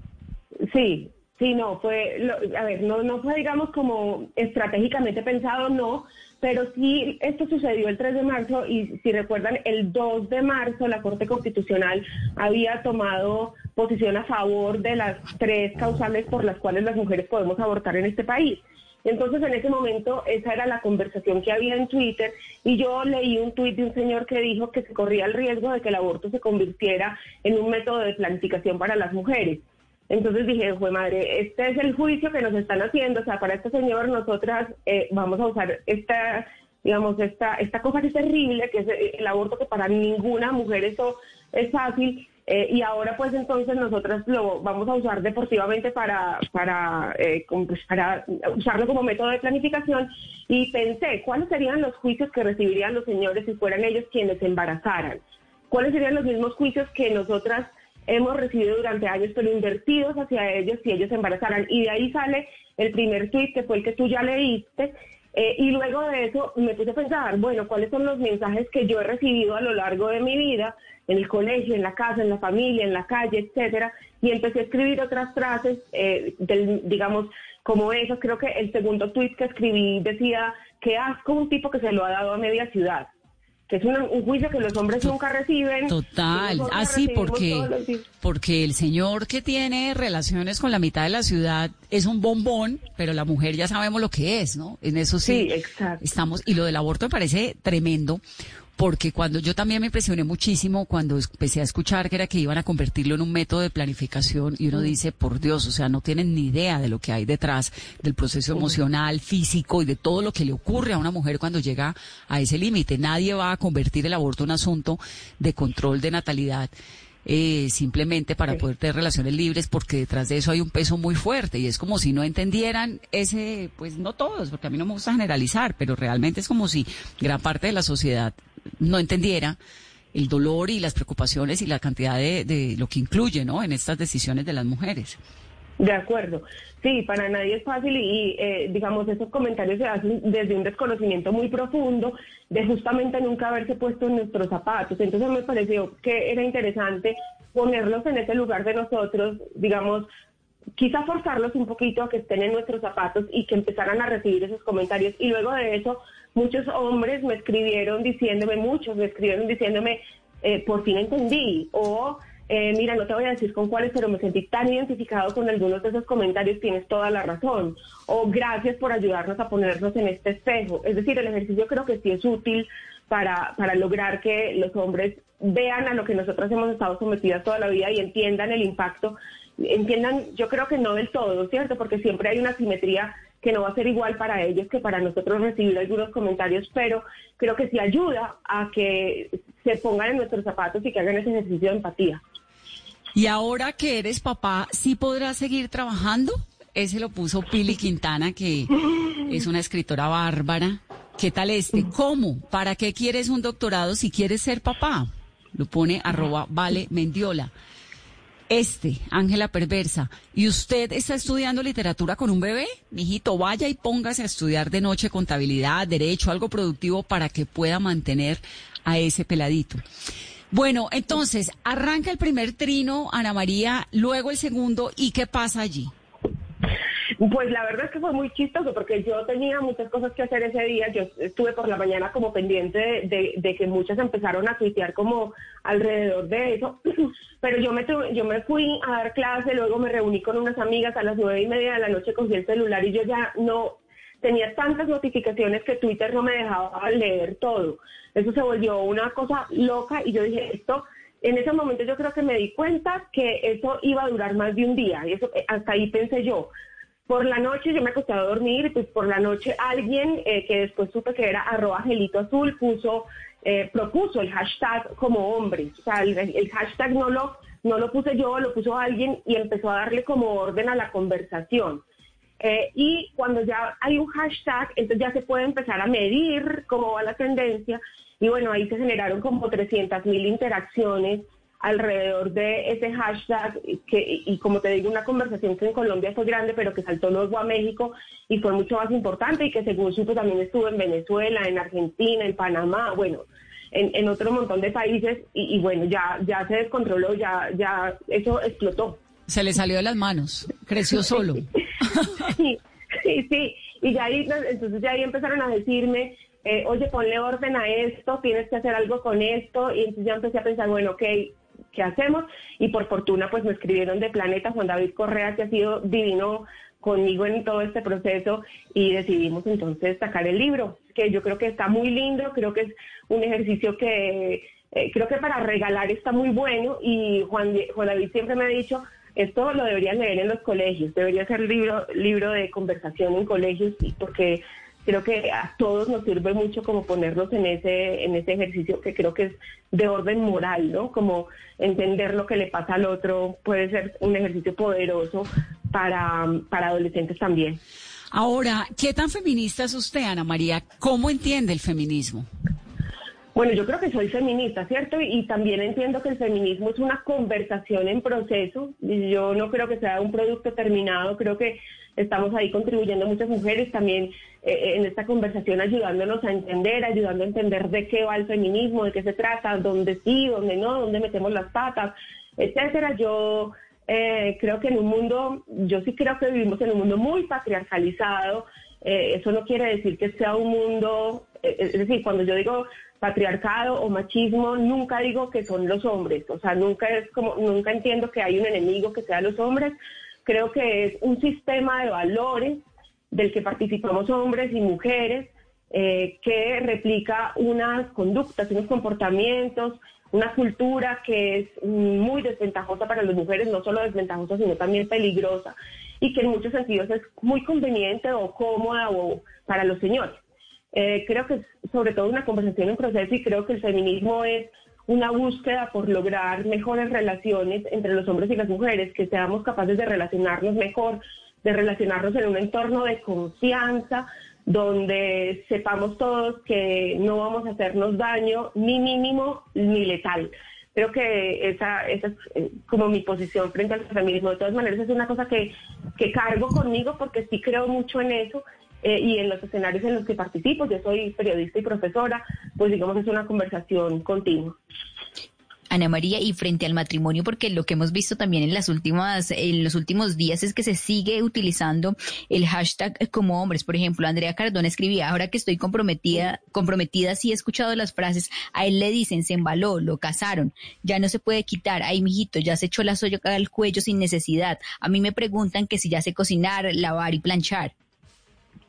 Sí, sí, no, fue, a ver, no, no fue digamos como estratégicamente pensado, no, pero sí, esto sucedió el 3 de marzo y si recuerdan, el 2 de marzo la Corte Constitucional había tomado posición a favor de las tres causales por las cuales las mujeres podemos abortar en este país. Entonces, en ese momento, esa era la conversación que había en Twitter y yo leí un tuit de un señor que dijo que se corría el riesgo de que el aborto se convirtiera en un método de planificación para las mujeres. Entonces dije, fue madre, este es el juicio que nos están haciendo, o sea, para este señor nosotras eh, vamos a usar esta, digamos, esta, esta cosa que es terrible, que es el aborto, que para ninguna mujer eso es fácil, eh, y ahora pues entonces nosotras lo vamos a usar deportivamente para, para, eh, pues, para usarlo como método de planificación, y pensé, ¿cuáles serían los juicios que recibirían los señores si fueran ellos quienes embarazaran? ¿Cuáles serían los mismos juicios que nosotras hemos recibido durante años, pero invertidos hacia ellos si ellos se embarazaran. Y de ahí sale el primer tweet, que fue el que tú ya leíste. Eh, y luego de eso me puse a pensar, bueno, ¿cuáles son los mensajes que yo he recibido a lo largo de mi vida, en el colegio, en la casa, en la familia, en la calle, etcétera? Y empecé a escribir otras frases, eh, digamos, como esas. Creo que el segundo tweet que escribí decía, qué asco un tipo que se lo ha dado a media ciudad que es un, juicio que los hombres nunca reciben. Total, así ah, porque, porque el señor que tiene relaciones con la mitad de la ciudad es un bombón, pero la mujer ya sabemos lo que es, ¿no? En eso sí, estamos, y lo del aborto me parece tremendo, porque cuando yo también me impresioné muchísimo cuando empecé a escuchar que era que iban a convertirlo en un método de planificación y uno mm. dice, por Dios, o sea, no tienen ni idea de lo que hay detrás del proceso emocional, físico y de todo lo que le ocurre a una mujer cuando llega a ese límite. Nadie va a convertir el aborto en un asunto de control de natalidad. Eh, simplemente para poder tener relaciones libres, porque detrás de eso hay un peso muy fuerte y es como si no entendieran ese, pues no todos, porque a mí no me gusta generalizar, pero realmente es como si gran parte de la sociedad no entendiera el dolor y las preocupaciones y la cantidad de, de lo que incluye ¿no? en estas decisiones de las mujeres. De acuerdo. Sí, para nadie es fácil y, eh, digamos, esos comentarios se hacen desde un desconocimiento muy profundo de justamente nunca haberse puesto en nuestros zapatos. Entonces me pareció que era interesante ponerlos en ese lugar de nosotros, digamos, quizá forzarlos un poquito a que estén en nuestros zapatos y que empezaran a recibir esos comentarios. Y luego de eso, muchos hombres me escribieron diciéndome, muchos me escribieron diciéndome, eh, por fin entendí, o eh, mira, no te voy a decir con cuáles, pero me sentí tan identificado con algunos de esos comentarios, tienes toda la razón, o gracias por ayudarnos a ponernos en este espejo. Es decir, el ejercicio creo que sí es útil para, para lograr que los hombres vean a lo que nosotros hemos estado sometidas toda la vida y entiendan el impacto entiendan, yo creo que no del todo, ¿cierto? Porque siempre hay una simetría que no va a ser igual para ellos que para nosotros recibir algunos comentarios, pero creo que sí ayuda a que se pongan en nuestros zapatos y que hagan ese ejercicio de empatía. Y ahora que eres papá, ¿sí podrás seguir trabajando? Ese lo puso Pili Quintana, que (laughs) es una escritora bárbara. ¿Qué tal este? ¿Cómo? ¿Para qué quieres un doctorado si quieres ser papá? Lo pone arroba vale mendiola. Este, Ángela Perversa, ¿y usted está estudiando literatura con un bebé? Mijito, vaya y póngase a estudiar de noche contabilidad, derecho, algo productivo para que pueda mantener a ese peladito. Bueno, entonces, arranca el primer trino, Ana María, luego el segundo, ¿y qué pasa allí? Pues la verdad es que fue muy chistoso porque yo tenía muchas cosas que hacer ese día. Yo estuve por la mañana como pendiente de, que muchas empezaron a tuitear como alrededor de eso. (clears throat) Pero yo me, yo me fui a dar clase, luego me reuní con unas amigas a las nueve y media de la noche, cogí el celular y yo ya no tenía tantas notificaciones que Twitter no me dejaba leer todo. Eso se volvió una cosa loca y yo dije, esto en ese momento yo creo que me di cuenta que eso iba a durar más de un día y eso hasta ahí pensé yo. Por la noche yo me acosté a dormir y pues por la noche alguien eh, que después supe que era arroba gelito azul puso, eh, propuso el hashtag como hombres. O sea, el, hashtag no lo, no lo puse yo, lo puso alguien y empezó a darle como orden a la conversación. Eh, y cuando ya hay un hashtag, entonces ya se puede empezar a medir cómo va la tendencia. Y bueno, ahí se generaron como 300 mil interacciones alrededor de ese hashtag que, y como te digo, una conversación que en Colombia fue grande, pero que saltó luego a México y fue mucho más importante y que según supo también estuvo en Venezuela, en Argentina, en Panamá, bueno, en, en otro montón de países y, bueno, ya, ya se descontroló, ya, ya eso explotó. Se le salió de las manos, creció solo. (laughs) sí, sí, sí, y ya ahí, entonces ya ahí empezaron a decirme, eh, oye, ponle orden a esto, tienes que hacer algo con esto, y entonces ya empecé a pensar, bueno, ok, ¿qué hacemos? Y por fortuna, pues me escribieron de Planeta Juan David Correa, que ha sido divino conmigo en todo este proceso y decidimos entonces sacar el libro, que yo creo que está muy lindo, creo que es un ejercicio que eh, creo que para regalar está muy bueno y Juan, Juan David siempre me ha dicho, esto lo deberían leer en los colegios, debería ser libro, libro de conversación en colegios porque creo que a todos nos sirve mucho como ponernos en ese, en ese ejercicio que creo que es de orden moral, ¿no? Como entender lo que le pasa al otro puede ser un ejercicio poderoso para, para adolescentes también. Ahora, ¿qué tan feminista es usted, Ana María? ¿Cómo entiende el feminismo? Bueno, yo creo que soy feminista, ¿cierto? Y, también entiendo que el feminismo es una conversación en proceso. Yo no creo que sea un producto terminado, creo que estamos ahí contribuyendo muchas mujeres también eh, eh, en esta conversación, ayudándonos a entender, ayudando a entender de qué va el feminismo, de qué se trata, dónde sí, dónde no, dónde metemos las patas, etcétera. Yo eh, creo que en un mundo, yo sí creo que vivimos en un mundo muy patriarcalizado. eso no quiere decir que sea un mundo, es decir, cuando yo digo patriarcado o machismo, nunca digo que son los hombres, o sea, nunca es como, nunca entiendo que hay un enemigo que sea los hombres, creo que es un sistema de valores del que participamos hombres y mujeres, eh, que replica unas conductas, unos comportamientos, una cultura que es muy desventajosa para las mujeres, no solo desventajosa, sino también peligrosa, y que en muchos sentidos es muy conveniente o cómoda o para los señores. Eh, creo que es sobre todo una conversación en proceso y creo que el feminismo es una búsqueda por lograr mejores relaciones entre los hombres y las mujeres, que seamos capaces de relacionarnos mejor, de relacionarnos en un entorno de confianza, donde sepamos todos que no vamos a hacernos daño ni mínimo ni letal. Creo que esa, esa es eh, como mi posición frente al feminismo. De todas maneras, es una cosa que, que cargo conmigo porque sí creo mucho en eso eh, y en los escenarios en los que participo, yo soy periodista y profesora, pues digamos es una conversación continua. Ana María, y frente al matrimonio, porque lo que hemos visto también en las últimas, en los últimos días es que se sigue utilizando el hashtag como hombres. Por ejemplo, Andrea Cardona escribía, ahora que estoy comprometida, comprometida, sí he escuchado las frases, a él le dicen, se embaló, lo casaron, ya no se puede quitar, ay mijito, ya se echó la soya al cuello sin necesidad. A mí me preguntan que si ya sé cocinar, lavar y planchar.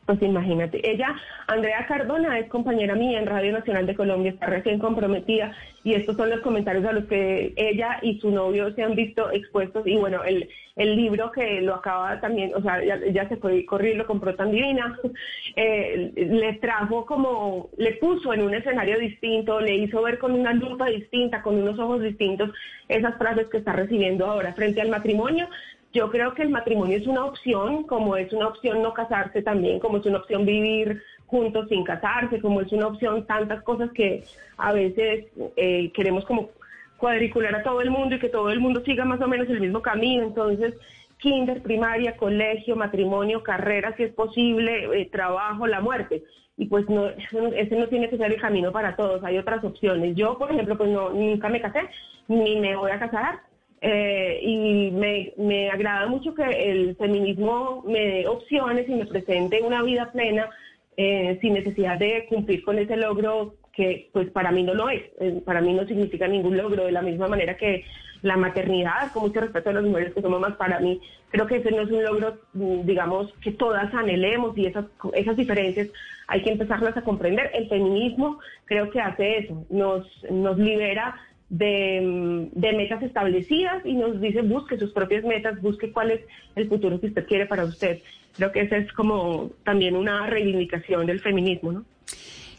Pues imagínate, ella, Andrea Cardona, es compañera mía en Radio Nacional de Colombia, está recién comprometida y estos son los comentarios a los que ella y su novio se han visto expuestos y bueno, el, el libro que lo acaba también, o sea, ya, se fue correr, lo compró tan divina, (laughs) eh, le trajo como, le puso en un escenario distinto, le hizo ver con una lupa distinta, con unos ojos distintos esas frases que está recibiendo ahora frente al matrimonio yo creo que el matrimonio es una opción, como es una opción no casarse también, como es una opción vivir juntos sin casarse, como es una opción tantas cosas que a veces eh, queremos como cuadricular a todo el mundo y que todo el mundo siga más o menos el mismo camino. Entonces, kinder, primaria, colegio, matrimonio, carrera, si es posible, eh, trabajo, la muerte. Y pues no, ese no tiene que ser el camino para todos, hay otras opciones. Yo, por ejemplo, pues no, nunca me casé, ni me voy a casar, eh, y me, me agrada mucho que el feminismo me dé opciones y me presente una vida plena eh, sin necesidad de cumplir con ese logro que pues para mí no lo es, eh, para mí no significa ningún logro, de la misma manera que la maternidad, con mucho respeto a las mujeres que somos más, para mí creo que ese no es un logro, mm, digamos, que todas anhelemos y esas, esas diferencias hay que empezarlas a comprender. El feminismo creo que hace eso, nos, nos libera de, metas establecidas y nos dice busque sus propias metas, busque cuál es el futuro que usted quiere para usted. Creo que esa es como también una reivindicación del feminismo, ¿no?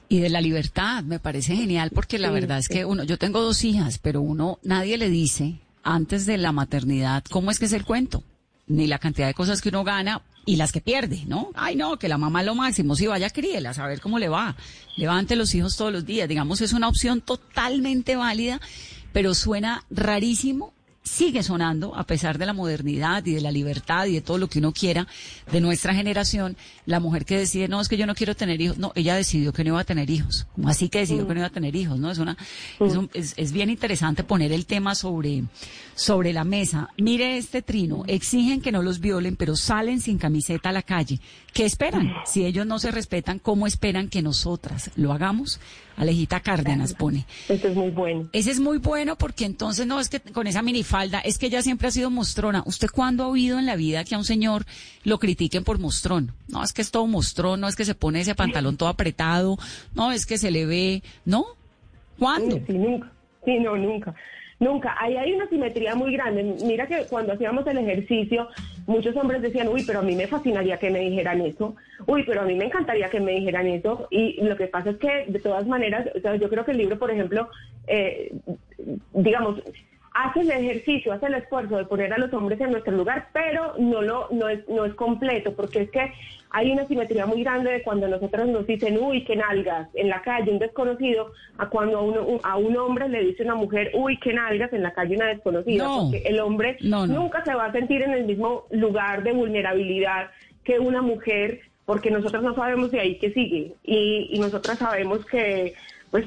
Y de la libertad, me parece genial porque la verdad es que uno, yo tengo dos hijas, pero uno, nadie le dice antes de la maternidad cómo es que es el cuento, ni la cantidad de cosas que uno gana y las que pierde, ¿no? Ay, no, que la mamá lo máximo, si vaya, críela, a ver cómo le va. Levante los hijos todos los días, digamos, es una opción totalmente válida, pero suena rarísimo sigue sonando, a pesar de la modernidad y de la libertad y de todo lo que uno quiera de nuestra generación, la mujer que decide, no, es que yo no quiero tener hijos, no, ella decidió que no iba a tener hijos, como así que decidió que no iba a tener hijos, ¿no? Es una, es, es, bien interesante poner el tema sobre, sobre la mesa. Mire este trino, exigen que no los violen, pero salen sin camiseta a la calle. ¿Qué esperan? Si ellos no se respetan, ¿cómo esperan que nosotras lo hagamos? Alejita Cárdenas pone. Ese es muy bueno. Ese es muy bueno porque entonces no es que con esa minifalda, es que ella siempre ha sido mostrona. ¿Usted cuándo ha oído en la vida que a un señor lo critiquen por mostrón? No, es que es todo mostrón, no es que se pone ese pantalón todo apretado, no, es que se le ve, ¿no? ¿Cuándo? Sí, nunca. Sí, no, nunca. Nunca. Ahí hay una simetría muy grande. Mira que cuando hacíamos el ejercicio, muchos hombres decían, uy, pero a mí me fascinaría que me dijeran eso. Uy, pero a mí me encantaría que me dijeran eso. Y lo que pasa es que, de todas maneras, yo creo que el libro, por ejemplo, eh, digamos, hace el ejercicio, hace el esfuerzo de poner a los hombres en nuestro lugar, pero no lo no es no es completo, porque es que hay una simetría muy grande de cuando nosotros nos dicen, uy, qué nalgas, en la calle. Un desconocido, a cuando a, uno, a un hombre le dice una mujer, uy, qué nalgas, en la calle una desconocida, porque el hombre nunca se va a sentir en el mismo lugar de vulnerabilidad que una mujer, porque nosotros no sabemos de ahí qué sigue, y, y nosotras sabemos que pues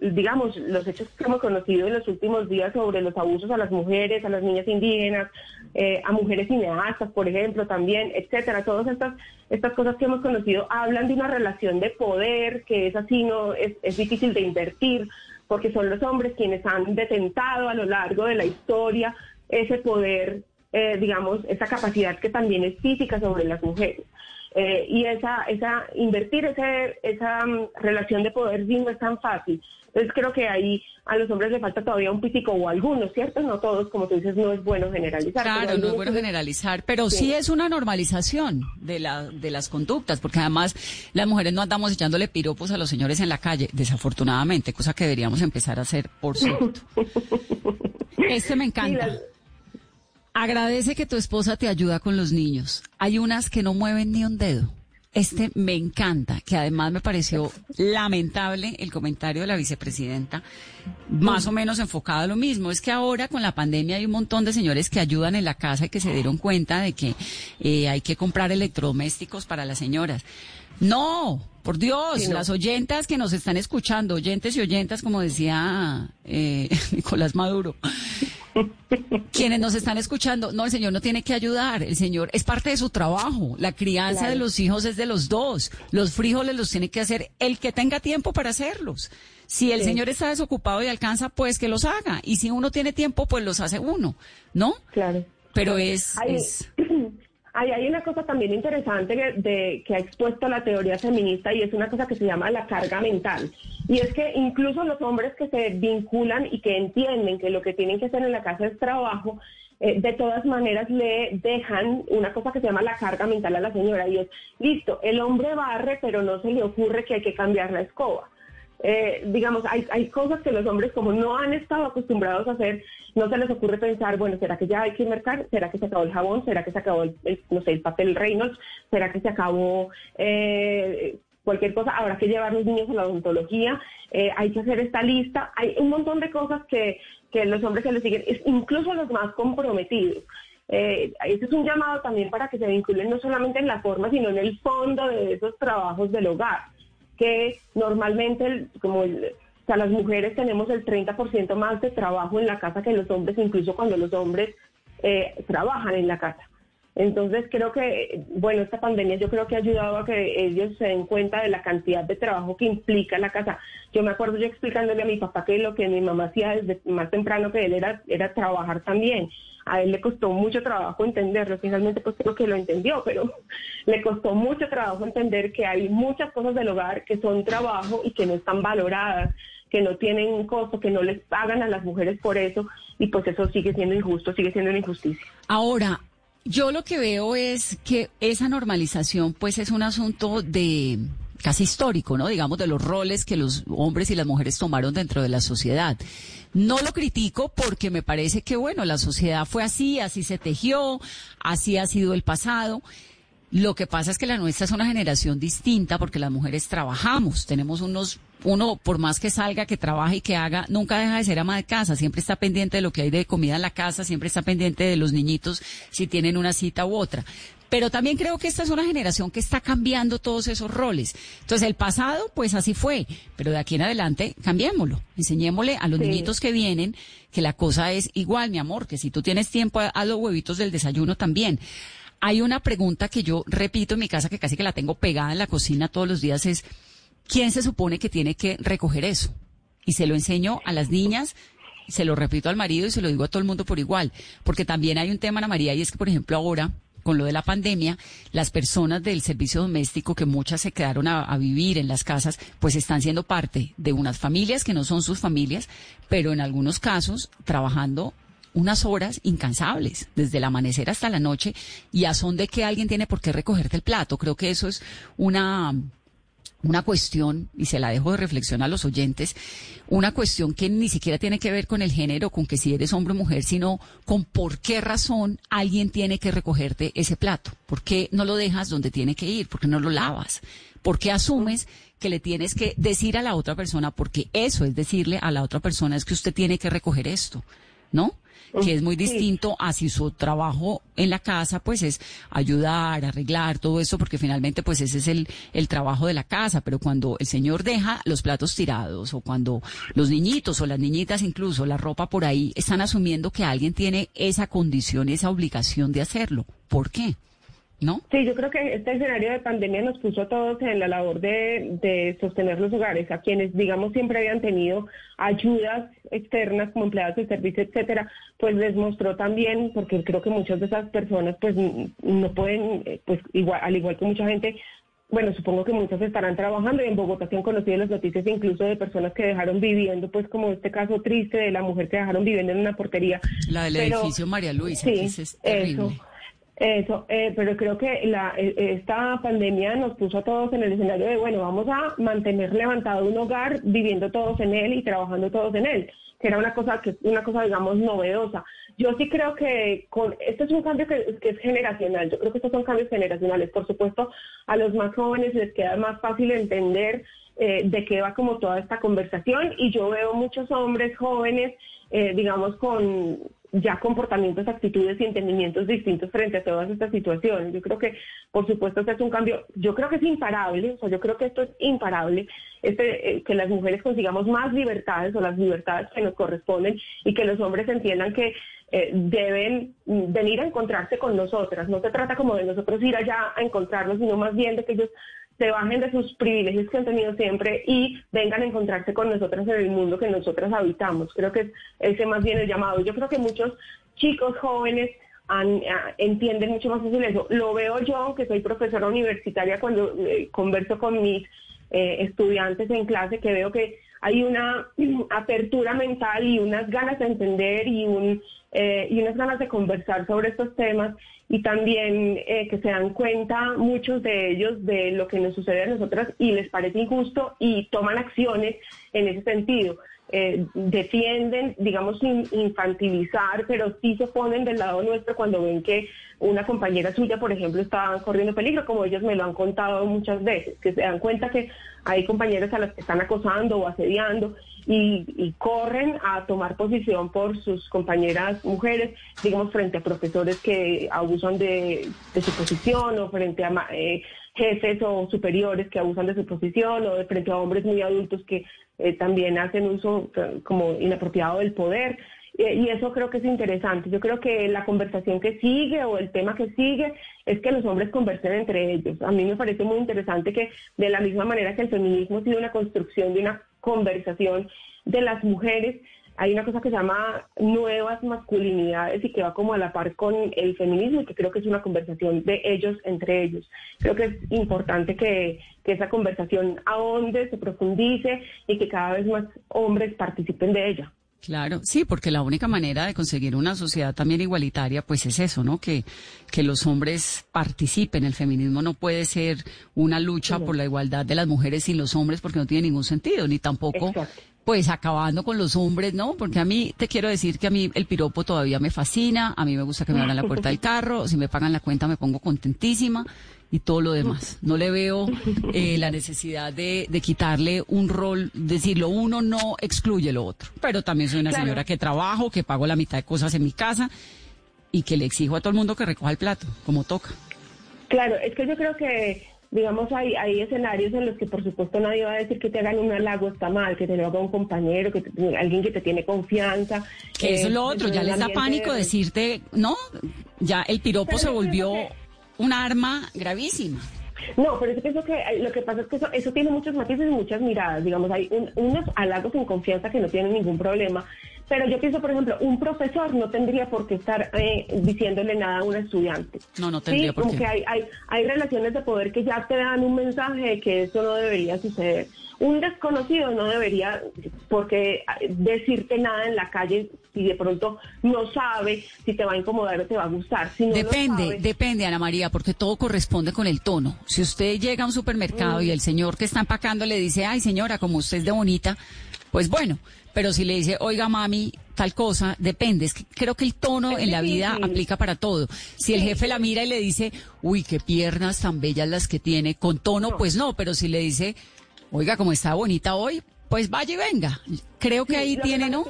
digamos, los hechos que hemos conocido en los últimos días sobre los abusos a las mujeres, a las niñas indígenas, eh, a mujeres cineastas, por ejemplo, también, etcétera, todas estas, estas cosas que hemos conocido hablan de una relación de poder que es así, no, es, es difícil de invertir, porque son los hombres quienes han detentado a lo largo de la historia ese poder, eh, digamos, esa capacidad que también es física sobre las mujeres. Eh, y esa, esa, invertir ese, esa mm, relación de poder sí no es tan fácil. Entonces creo que ahí a los hombres le falta todavía un pítico o algunos, ¿cierto? No todos, como tú dices, no es bueno generalizar. Claro, no es bueno generalizar, pero sí. es una normalización de, la, de las conductas, porque además las mujeres no andamos echándole piropos a los señores en la calle, desafortunadamente, cosa que deberíamos empezar a hacer, por cierto. (laughs) este me encanta. Agradece que tu esposa te ayuda con los niños. Hay unas que no mueven ni un dedo. Este me encanta, que además me pareció lamentable el comentario de la vicepresidenta, más o menos enfocado a lo mismo. Es que ahora con la pandemia hay un montón de señores que ayudan en la casa y que se dieron cuenta de que eh, hay que comprar electrodomésticos para las señoras. No, por Dios, las oyentas que nos están escuchando, oyentes y oyentas, como decía eh, (laughs) Nicolás Maduro, quienes nos están escuchando, no, el Señor no tiene que ayudar, el Señor es parte de su trabajo, la crianza de los hijos es de los dos, los frijoles los tiene que hacer el que tenga tiempo para hacerlos. Si el Señor está desocupado y alcanza, pues que los haga, y si uno tiene tiempo, pues los hace uno, ¿no? Claro. Pero es... es... (clears throat) Ahí hay una cosa también interesante que, de, que ha expuesto la teoría feminista y es una cosa que se llama la carga mental. Y es que incluso los hombres que se vinculan y que entienden que lo que tienen que hacer en la casa es trabajo, eh, de todas maneras le dejan una cosa que se llama la carga mental a la señora y es, listo, el hombre barre, pero no se le ocurre que hay que cambiar la escoba. Eh, digamos, hay, hay cosas que los hombres como no han estado acostumbrados a hacer, no se les ocurre pensar, bueno, ¿será que ya hay que mercar? ¿Será que se acabó el jabón? ¿Será que se acabó el, no sé, el papel Reynolds? ¿Será que se acabó eh, cualquier cosa? ¿Habrá que llevar los niños a la odontología? Eh, hay que hacer esta lista. Hay un montón de cosas que, que los hombres se les siguen, incluso los más comprometidos. Eh, este es un llamado también para que se vinculen no solamente en la forma, sino en el fondo de esos trabajos del hogar que normalmente, como o sea, las mujeres tenemos el 30% más de trabajo en la casa que los hombres, incluso cuando los hombres eh, trabajan en la casa. Entonces creo que, bueno, esta pandemia yo creo que ha ayudado a que ellos se den cuenta de la cantidad de trabajo que implica la casa. Yo me acuerdo yo explicándole a mi papá que lo que mi mamá hacía desde más temprano que él era, era trabajar también. A él le costó mucho trabajo entenderlo, finalmente pues creo que lo entendió, pero (laughs) le costó mucho trabajo entender que hay muchas cosas del hogar que son trabajo y que no están valoradas que no tienen costo, que no les pagan a las mujeres por eso, y pues eso sigue siendo injusto, sigue siendo una injusticia. Ahora, yo lo que veo es que esa normalización pues es un asunto de casi histórico, ¿no? Digamos, de los roles que los hombres y las mujeres tomaron dentro de la sociedad. No lo critico porque me parece que, bueno, la sociedad fue así, así se tejió, así ha sido el pasado. Lo que pasa es que la nuestra es una generación distinta porque las mujeres trabajamos, tenemos unos, uno por más que salga, que trabaje y que haga, nunca deja de ser ama de casa, siempre está pendiente de lo que hay de comida en la casa, siempre está pendiente de los niñitos si tienen una cita u otra. Pero también creo que esta es una generación que está cambiando todos esos roles. Entonces, el pasado, pues así fue, pero de aquí en adelante, cambiémoslo. Enseñémosle a los niñitos que vienen que la cosa es igual, mi amor, que si tú tienes tiempo, a los huevitos del desayuno también. Hay una pregunta que yo repito en mi casa, que casi que la tengo pegada en la cocina todos los días, es, ¿quién se supone que tiene que recoger eso? Y se lo enseño a las niñas, se lo repito al marido y se lo digo a todo el mundo por igual. Porque también hay un tema, Ana María, y es que, por ejemplo, ahora, con lo de la pandemia, las personas del servicio doméstico, que muchas se quedaron a, a, vivir en las casas, pues están siendo parte de unas familias que no son sus familias, pero en algunos casos trabajando unas horas incansables, desde el amanecer hasta la noche, y a son de que alguien tiene por qué recogerte el plato. Creo que eso es una, una cuestión, y se la dejo de reflexión a los oyentes, una cuestión que ni siquiera tiene que ver con el género, con que si eres hombre o mujer, sino con por qué razón alguien tiene que recogerte ese plato. ¿Por qué no lo dejas donde tiene que ir? ¿Por qué no lo lavas? ¿Por qué asumes que le tienes que decir a la otra persona? Porque eso es decirle a la otra persona es que usted tiene que recoger esto, ¿no? Que es muy distinto a si su trabajo en la casa pues es ayudar, arreglar todo eso, porque finalmente pues ese es el, el trabajo de la casa, pero cuando el señor deja los platos tirados o cuando los niñitos o las niñitas incluso la ropa por ahí están asumiendo que alguien tiene esa condición y esa obligación de hacerlo. ¿Por qué? ¿No? Sí, yo creo que este escenario de pandemia nos puso a todos en la labor de, de, sostener los hogares, a quienes, digamos, siempre habían tenido ayudas externas como empleados de servicio, etcétera, pues les mostró también, porque creo que muchas de esas personas, pues, no pueden, eh, pues, igual, al igual que mucha gente, bueno, supongo que muchos estarán trabajando y en Bogotá se han conocido las noticias incluso de personas que dejaron viviendo, pues como este caso triste de la mujer que dejaron viviendo en una portería. La del edificio María Luisa, sí, es terrible. Eso. Eso, eh, pero creo que la, eh, esta pandemia nos puso a todos en el escenario de, bueno, vamos a mantener levantado un hogar, viviendo todos en él y trabajando todos en él, que era una cosa, que una cosa, digamos, novedosa. Yo sí creo que con, este es un cambio que, que es generacional, yo creo que estos son cambios generacionales. Por supuesto, a los más jóvenes les queda más fácil entender eh, de qué va como toda esta conversación y yo veo muchos hombres jóvenes, eh, digamos, con ya comportamientos, actitudes y entendimientos distintos frente a todas estas situaciones. Yo creo que, por supuesto, este es un cambio, yo creo que es imparable, o sea, yo creo que esto es imparable, este, eh, que las mujeres consigamos más libertades o las libertades que nos corresponden y que los hombres entiendan que eh, deben venir a encontrarse con nosotras. No se trata como de nosotros ir allá a encontrarnos, sino más bien de que ellos se bajen de sus privilegios que han tenido siempre y vengan a encontrarse con nosotras en el mundo que nosotras habitamos. Creo que ese más bien el llamado. Yo creo que muchos chicos jóvenes ah, entienden mucho más fácil eso. Lo veo yo, que soy profesora universitaria, cuando eh, converso con mis eh, estudiantes en clase, que veo que hay una (clears throat) apertura mental y unas ganas de entender y, un, eh, y unas ganas de conversar sobre estos temas y también eh, que se dan cuenta muchos de ellos de lo que nos sucede a nosotras y les parece injusto y toman acciones en ese sentido. Eh, defienden, digamos, infantilizar, pero sí se ponen del lado nuestro cuando ven que una compañera suya, por ejemplo, está corriendo peligro, como ellos me lo han contado muchas veces, que se dan cuenta que hay compañeras a las que están acosando o asediando y, y corren a tomar posición por sus compañeras mujeres, digamos, frente a profesores que abusan de, de su posición o frente a eh, jefes o superiores que abusan de su posición o de frente a hombres muy adultos que eh, también hacen uso eh, como inapropiado del poder. Eh, y eso creo que es interesante. Yo creo que la conversación que sigue o el tema que sigue es que los hombres conversen entre ellos. A mí me parece muy interesante que de la misma manera que el feminismo ha sido una construcción de una conversación de las mujeres, hay una cosa que se llama nuevas masculinidades y que va como a la par con el feminismo y que creo que es una conversación de ellos entre ellos. Creo que es importante que, que esa conversación ahonde, se profundice y que cada vez más hombres participen de ella. Claro, sí, porque la única manera de conseguir una sociedad también igualitaria, pues es eso, ¿no? Que, que los hombres participen. El feminismo no puede ser una lucha por la igualdad de las mujeres y los hombres porque no tiene ningún sentido, ni tampoco, pues acabando con los hombres, ¿no? Porque a mí, te quiero decir que a mí el piropo todavía me fascina, a mí me gusta que me abran la puerta del carro, si me pagan la cuenta me pongo contentísima y todo lo demás. No le veo eh, la necesidad de, de quitarle un rol, decir lo uno no excluye lo otro. Pero también soy una Claro. señora que trabajo, que pago la mitad de cosas en mi casa y que le exijo a todo el mundo que recoja el plato, como toca. Claro, es que yo creo que, digamos, hay, hay escenarios en los que, por supuesto, nadie va a decir que te hagan un halago está mal, que te lo haga un compañero, que te- alguien que te tiene confianza. Que eso es lo eh, otro, ya les da pánico de- decirte, no, ya el piropo Pero se volvió que- un arma gravísima. No, pero yo pienso que lo que pasa es que eso, eso tiene muchos matices y muchas miradas. Digamos, hay un- unos halagos en confianza que no tienen ningún problema. Pero yo pienso, por ejemplo, un profesor no tendría por qué estar eh, diciéndole nada a un estudiante. No, no tendría sí, por como qué. que hay, hay, hay relaciones de poder que ya te dan un mensaje de que eso no debería suceder. Un desconocido no debería porque decirte nada en la calle si de pronto no sabe si te va a incomodar o te va a gustar. Si no lo Depende, sabe- depende, Ana María, porque todo corresponde con el tono. Si usted llega a un supermercado y el señor que está empacando le dice, ay señora, como usted es de bonita, pues bueno, pero si le dice, oiga mami, tal cosa, depende. Es que creo que el tono en la vida aplica para todo. Si el jefe la mira y le dice, uy, qué piernas tan bellas las que tiene, con tono, pues no, pero si le dice, oiga, como está bonita hoy, pues vaya y venga. Creo que ahí tiene, ¿no?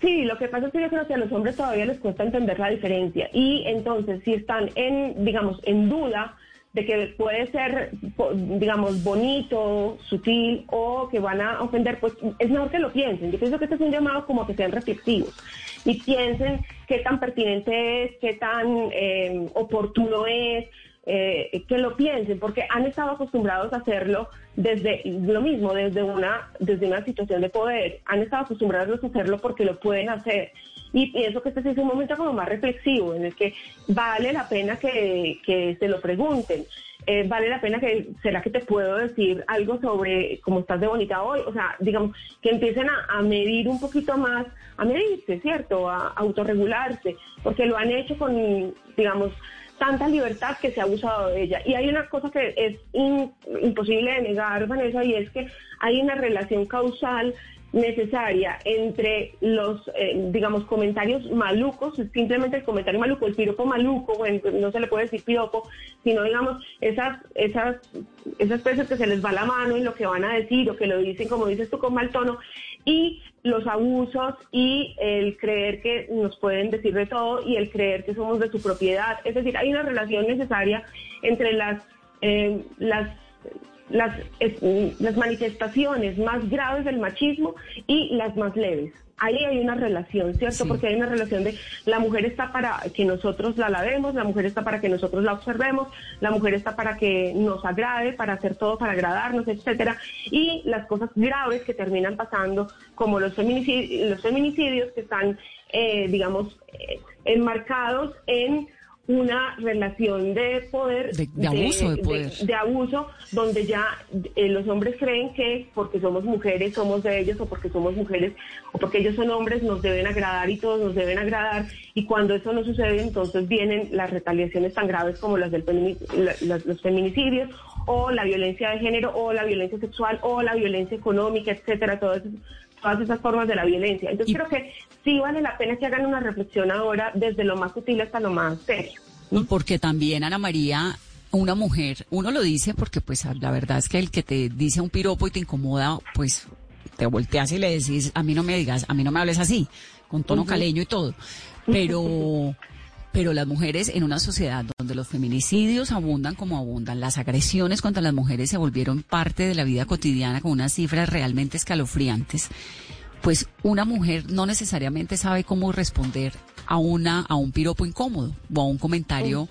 Sí, lo que pasa es que yo creo que a los hombres todavía les cuesta entender la diferencia. Y entonces, si están en, digamos, en duda de que puede ser, digamos, bonito, sutil o que van a ofender, pues es mejor que lo piensen. Yo pienso que este es un llamado como que sean reflexivos y piensen qué tan pertinente es, qué tan eh, oportuno es, eh, que lo piensen, porque han estado acostumbrados a hacerlo desde lo mismo, desde una, desde una situación de poder. Han estado acostumbrados a hacerlo porque lo pueden hacer. Y pienso que este sí es un momento como más reflexivo, en el que vale la pena que, que se lo pregunten. Eh, vale la pena que, ¿será que te puedo decir algo sobre cómo estás de bonita hoy? O sea, digamos, que empiecen a, a medir un poquito más, a medirse, ¿cierto? A, autorregularse, porque lo han hecho con, digamos, tanta libertad que se ha abusado de ella. Y hay una cosa que es in- imposible de negar, Vanessa, y es que hay una relación causal necesaria entre los, eh, digamos, comentarios malucos, simplemente el comentario maluco, el piropo maluco, bueno, no se le puede decir piropo, sino, digamos, esas, esas, esas veces que se les va la mano en lo que van a decir o que lo dicen, como dices tú, con mal tono, y los abusos y el creer que nos pueden decir de todo y el creer que somos de su propiedad. Es decir, hay una relación necesaria entre las, eh, las las, las manifestaciones más graves del machismo y las más leves ahí hay una relación, ¿cierto? Porque hay una relación de la mujer está para que nosotros la lavemos, la mujer está para que nosotros la observemos, la mujer está para que nos agrade, para hacer todo para agradarnos, etcétera. Y las cosas graves que terminan pasando, como los feminicidios, los feminicidios que están, eh, digamos, eh, enmarcados en una relación de poder, de, abuso de, poder, de, abuso, donde ya eh, los hombres creen que porque somos mujeres somos de ellos o porque somos mujeres o porque ellos son hombres nos deben agradar y todos nos deben agradar y cuando eso no sucede entonces vienen las retaliaciones tan graves como las del los feminicidios o la violencia de género o la violencia sexual o la violencia económica, etcétera, todas todas esas formas de la violencia. Entonces creo que sí vale la pena que hagan una reflexión ahora desde lo más sutil hasta lo más serio. Y porque también, Ana María, una mujer, uno lo dice porque pues la verdad es que el que te dice un piropo y te incomoda, pues te volteas y le decís, a mí no me digas, a mí no me hables así, con tono caleño y todo. Pero, (laughs) pero las mujeres en una sociedad donde los feminicidios abundan como abundan, las agresiones contra las mujeres se volvieron parte de la vida cotidiana con unas cifras realmente escalofriantes, pues una mujer no necesariamente sabe cómo responder a una a un piropo incómodo o a un comentario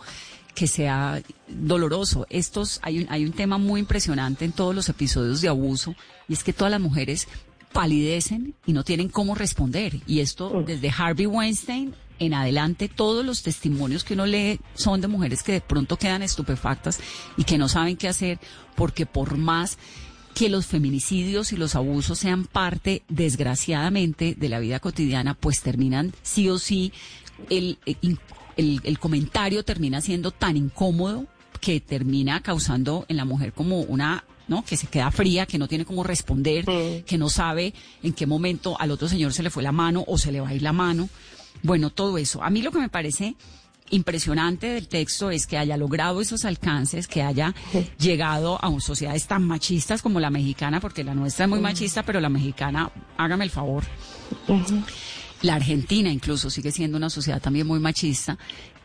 que sea doloroso. Estos hay un hay un tema muy impresionante en todos los episodios de abuso y es que todas las mujeres palidecen y no tienen cómo responder. Y esto desde Harvey Weinstein en adelante todos los testimonios que uno lee son de mujeres que de pronto quedan estupefactas y que no saben qué hacer porque por más que los feminicidios y los abusos sean parte, desgraciadamente, de la vida cotidiana, pues terminan sí o sí, el, el, comentario termina siendo tan incómodo que termina causando en la mujer como una ¿no? Que se queda fría, que no tiene cómo responder, que no sabe en qué momento al otro señor se le fue la mano o se le va a ir la mano. Bueno, todo eso. A mí lo que me parece impresionante del texto es que haya logrado esos alcances, que haya (laughs) llegado a sociedades tan machistas como la mexicana, porque la nuestra es muy machista, pero la mexicana, hágame el favor. La Argentina incluso sigue siendo una sociedad también muy machista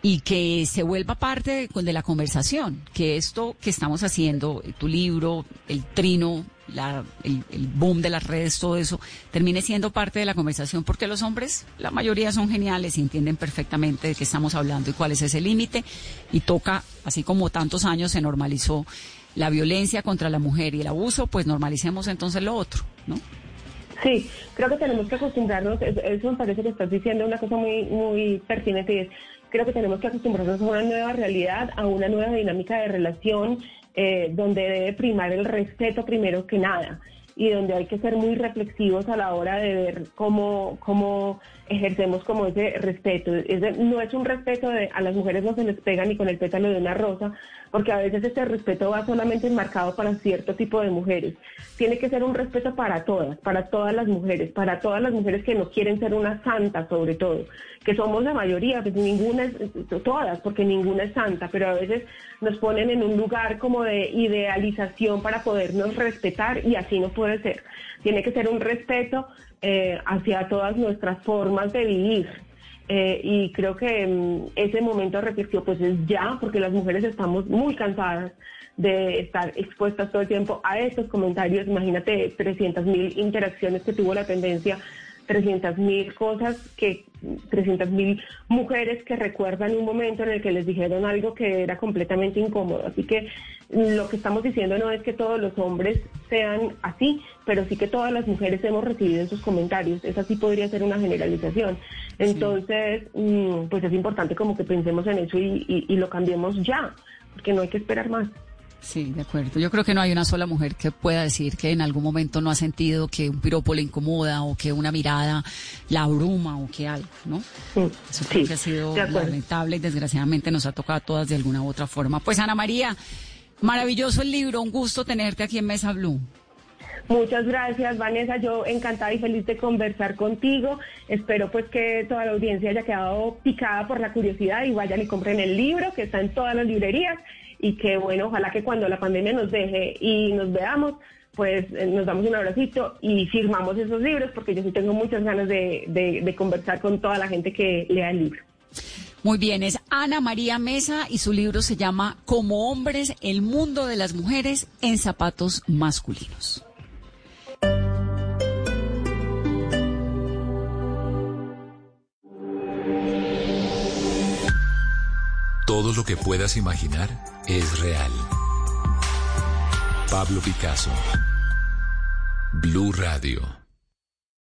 y que se vuelva parte de, de la conversación, que esto que estamos haciendo, tu libro, el trino la, el, boom de las redes, todo eso, termine siendo parte de la conversación, porque los hombres, la mayoría son geniales y entienden perfectamente de qué estamos hablando y cuál es ese límite, y toca, así como tantos años se normalizó la violencia contra la mujer y el abuso, pues normalicemos entonces lo otro, ¿no? Sí, creo que tenemos que acostumbrarnos, eso me parece que estás diciendo una cosa muy, muy pertinente y es, creo que tenemos que acostumbrarnos a una nueva realidad, a una nueva dinámica de relación, eh, donde debe primar el respeto primero que nada y donde hay que ser muy reflexivos a la hora de ver cómo, cómo ejercemos como ese respeto. no es un respeto de a las mujeres no se les pega ni con el pétalo de una rosa, porque a veces ese respeto va solamente enmarcado para cierto tipo de mujeres. Tiene que ser un respeto para todas, para todas las mujeres, para todas las mujeres que no quieren ser una santa sobre todo, que somos la mayoría, pues ninguna es, todas, porque ninguna es santa, pero a veces nos ponen en un lugar como de idealización para podernos respetar y así no puede ser. Tiene que ser un respeto eh, hacia todas nuestras formas de vivir. Eh, y creo que mm, ese momento de reflexión pues es ya, porque las mujeres estamos muy cansadas de estar expuestas todo el tiempo a estos comentarios. Imagínate 300 mil interacciones que tuvo la tendencia 300 mil cosas que 300 mil mujeres que recuerdan un momento en el que les dijeron algo que era completamente incómodo. Así que lo que estamos diciendo no es que todos los hombres sean así, pero sí que todas las mujeres hemos recibido esos comentarios. Esa sí podría ser una generalización. Entonces, mm, pues es importante como que pensemos en eso y, y lo cambiemos ya, porque no hay que esperar más. Sí, de acuerdo. Yo creo que no hay una sola mujer que pueda decir que en algún momento no ha sentido que un piropo le incomoda o que una mirada la abruma o que algo, ¿no? Eso creo que ha sido lamentable y desgraciadamente nos ha tocado a todas de alguna u otra forma. Pues Ana María, maravilloso el libro, un gusto tenerte aquí en Mesa Blue. Muchas gracias, Vanessa. Yo encantada y feliz de conversar contigo. Espero pues que toda la audiencia haya quedado picada por la curiosidad y vayan y compren el libro que está en todas las librerías y que bueno, ojalá que cuando la pandemia nos deje y nos veamos, pues eh, nos damos un abracito y firmamos esos libros porque yo sí tengo muchas ganas de, de conversar con toda la gente que lea el libro. Muy bien, es Ana María Mesa y su libro se llama Como hombres, el mundo de las mujeres en zapatos masculinos. Todo lo que puedas imaginar es real. Pablo Picasso. Blue Radio.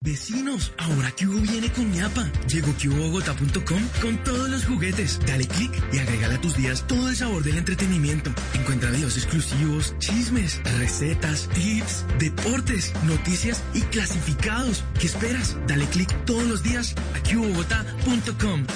Vecinos, ahora Cubo viene con ñapa. Llegó cubobogotá.com con todos los juguetes. Dale click y agrégale a tus días todo el sabor del entretenimiento. Encuentra videos exclusivos, chismes, recetas, tips, deportes, noticias y clasificados. ¿Qué esperas? Dale click todos los días a cubobogotá.com.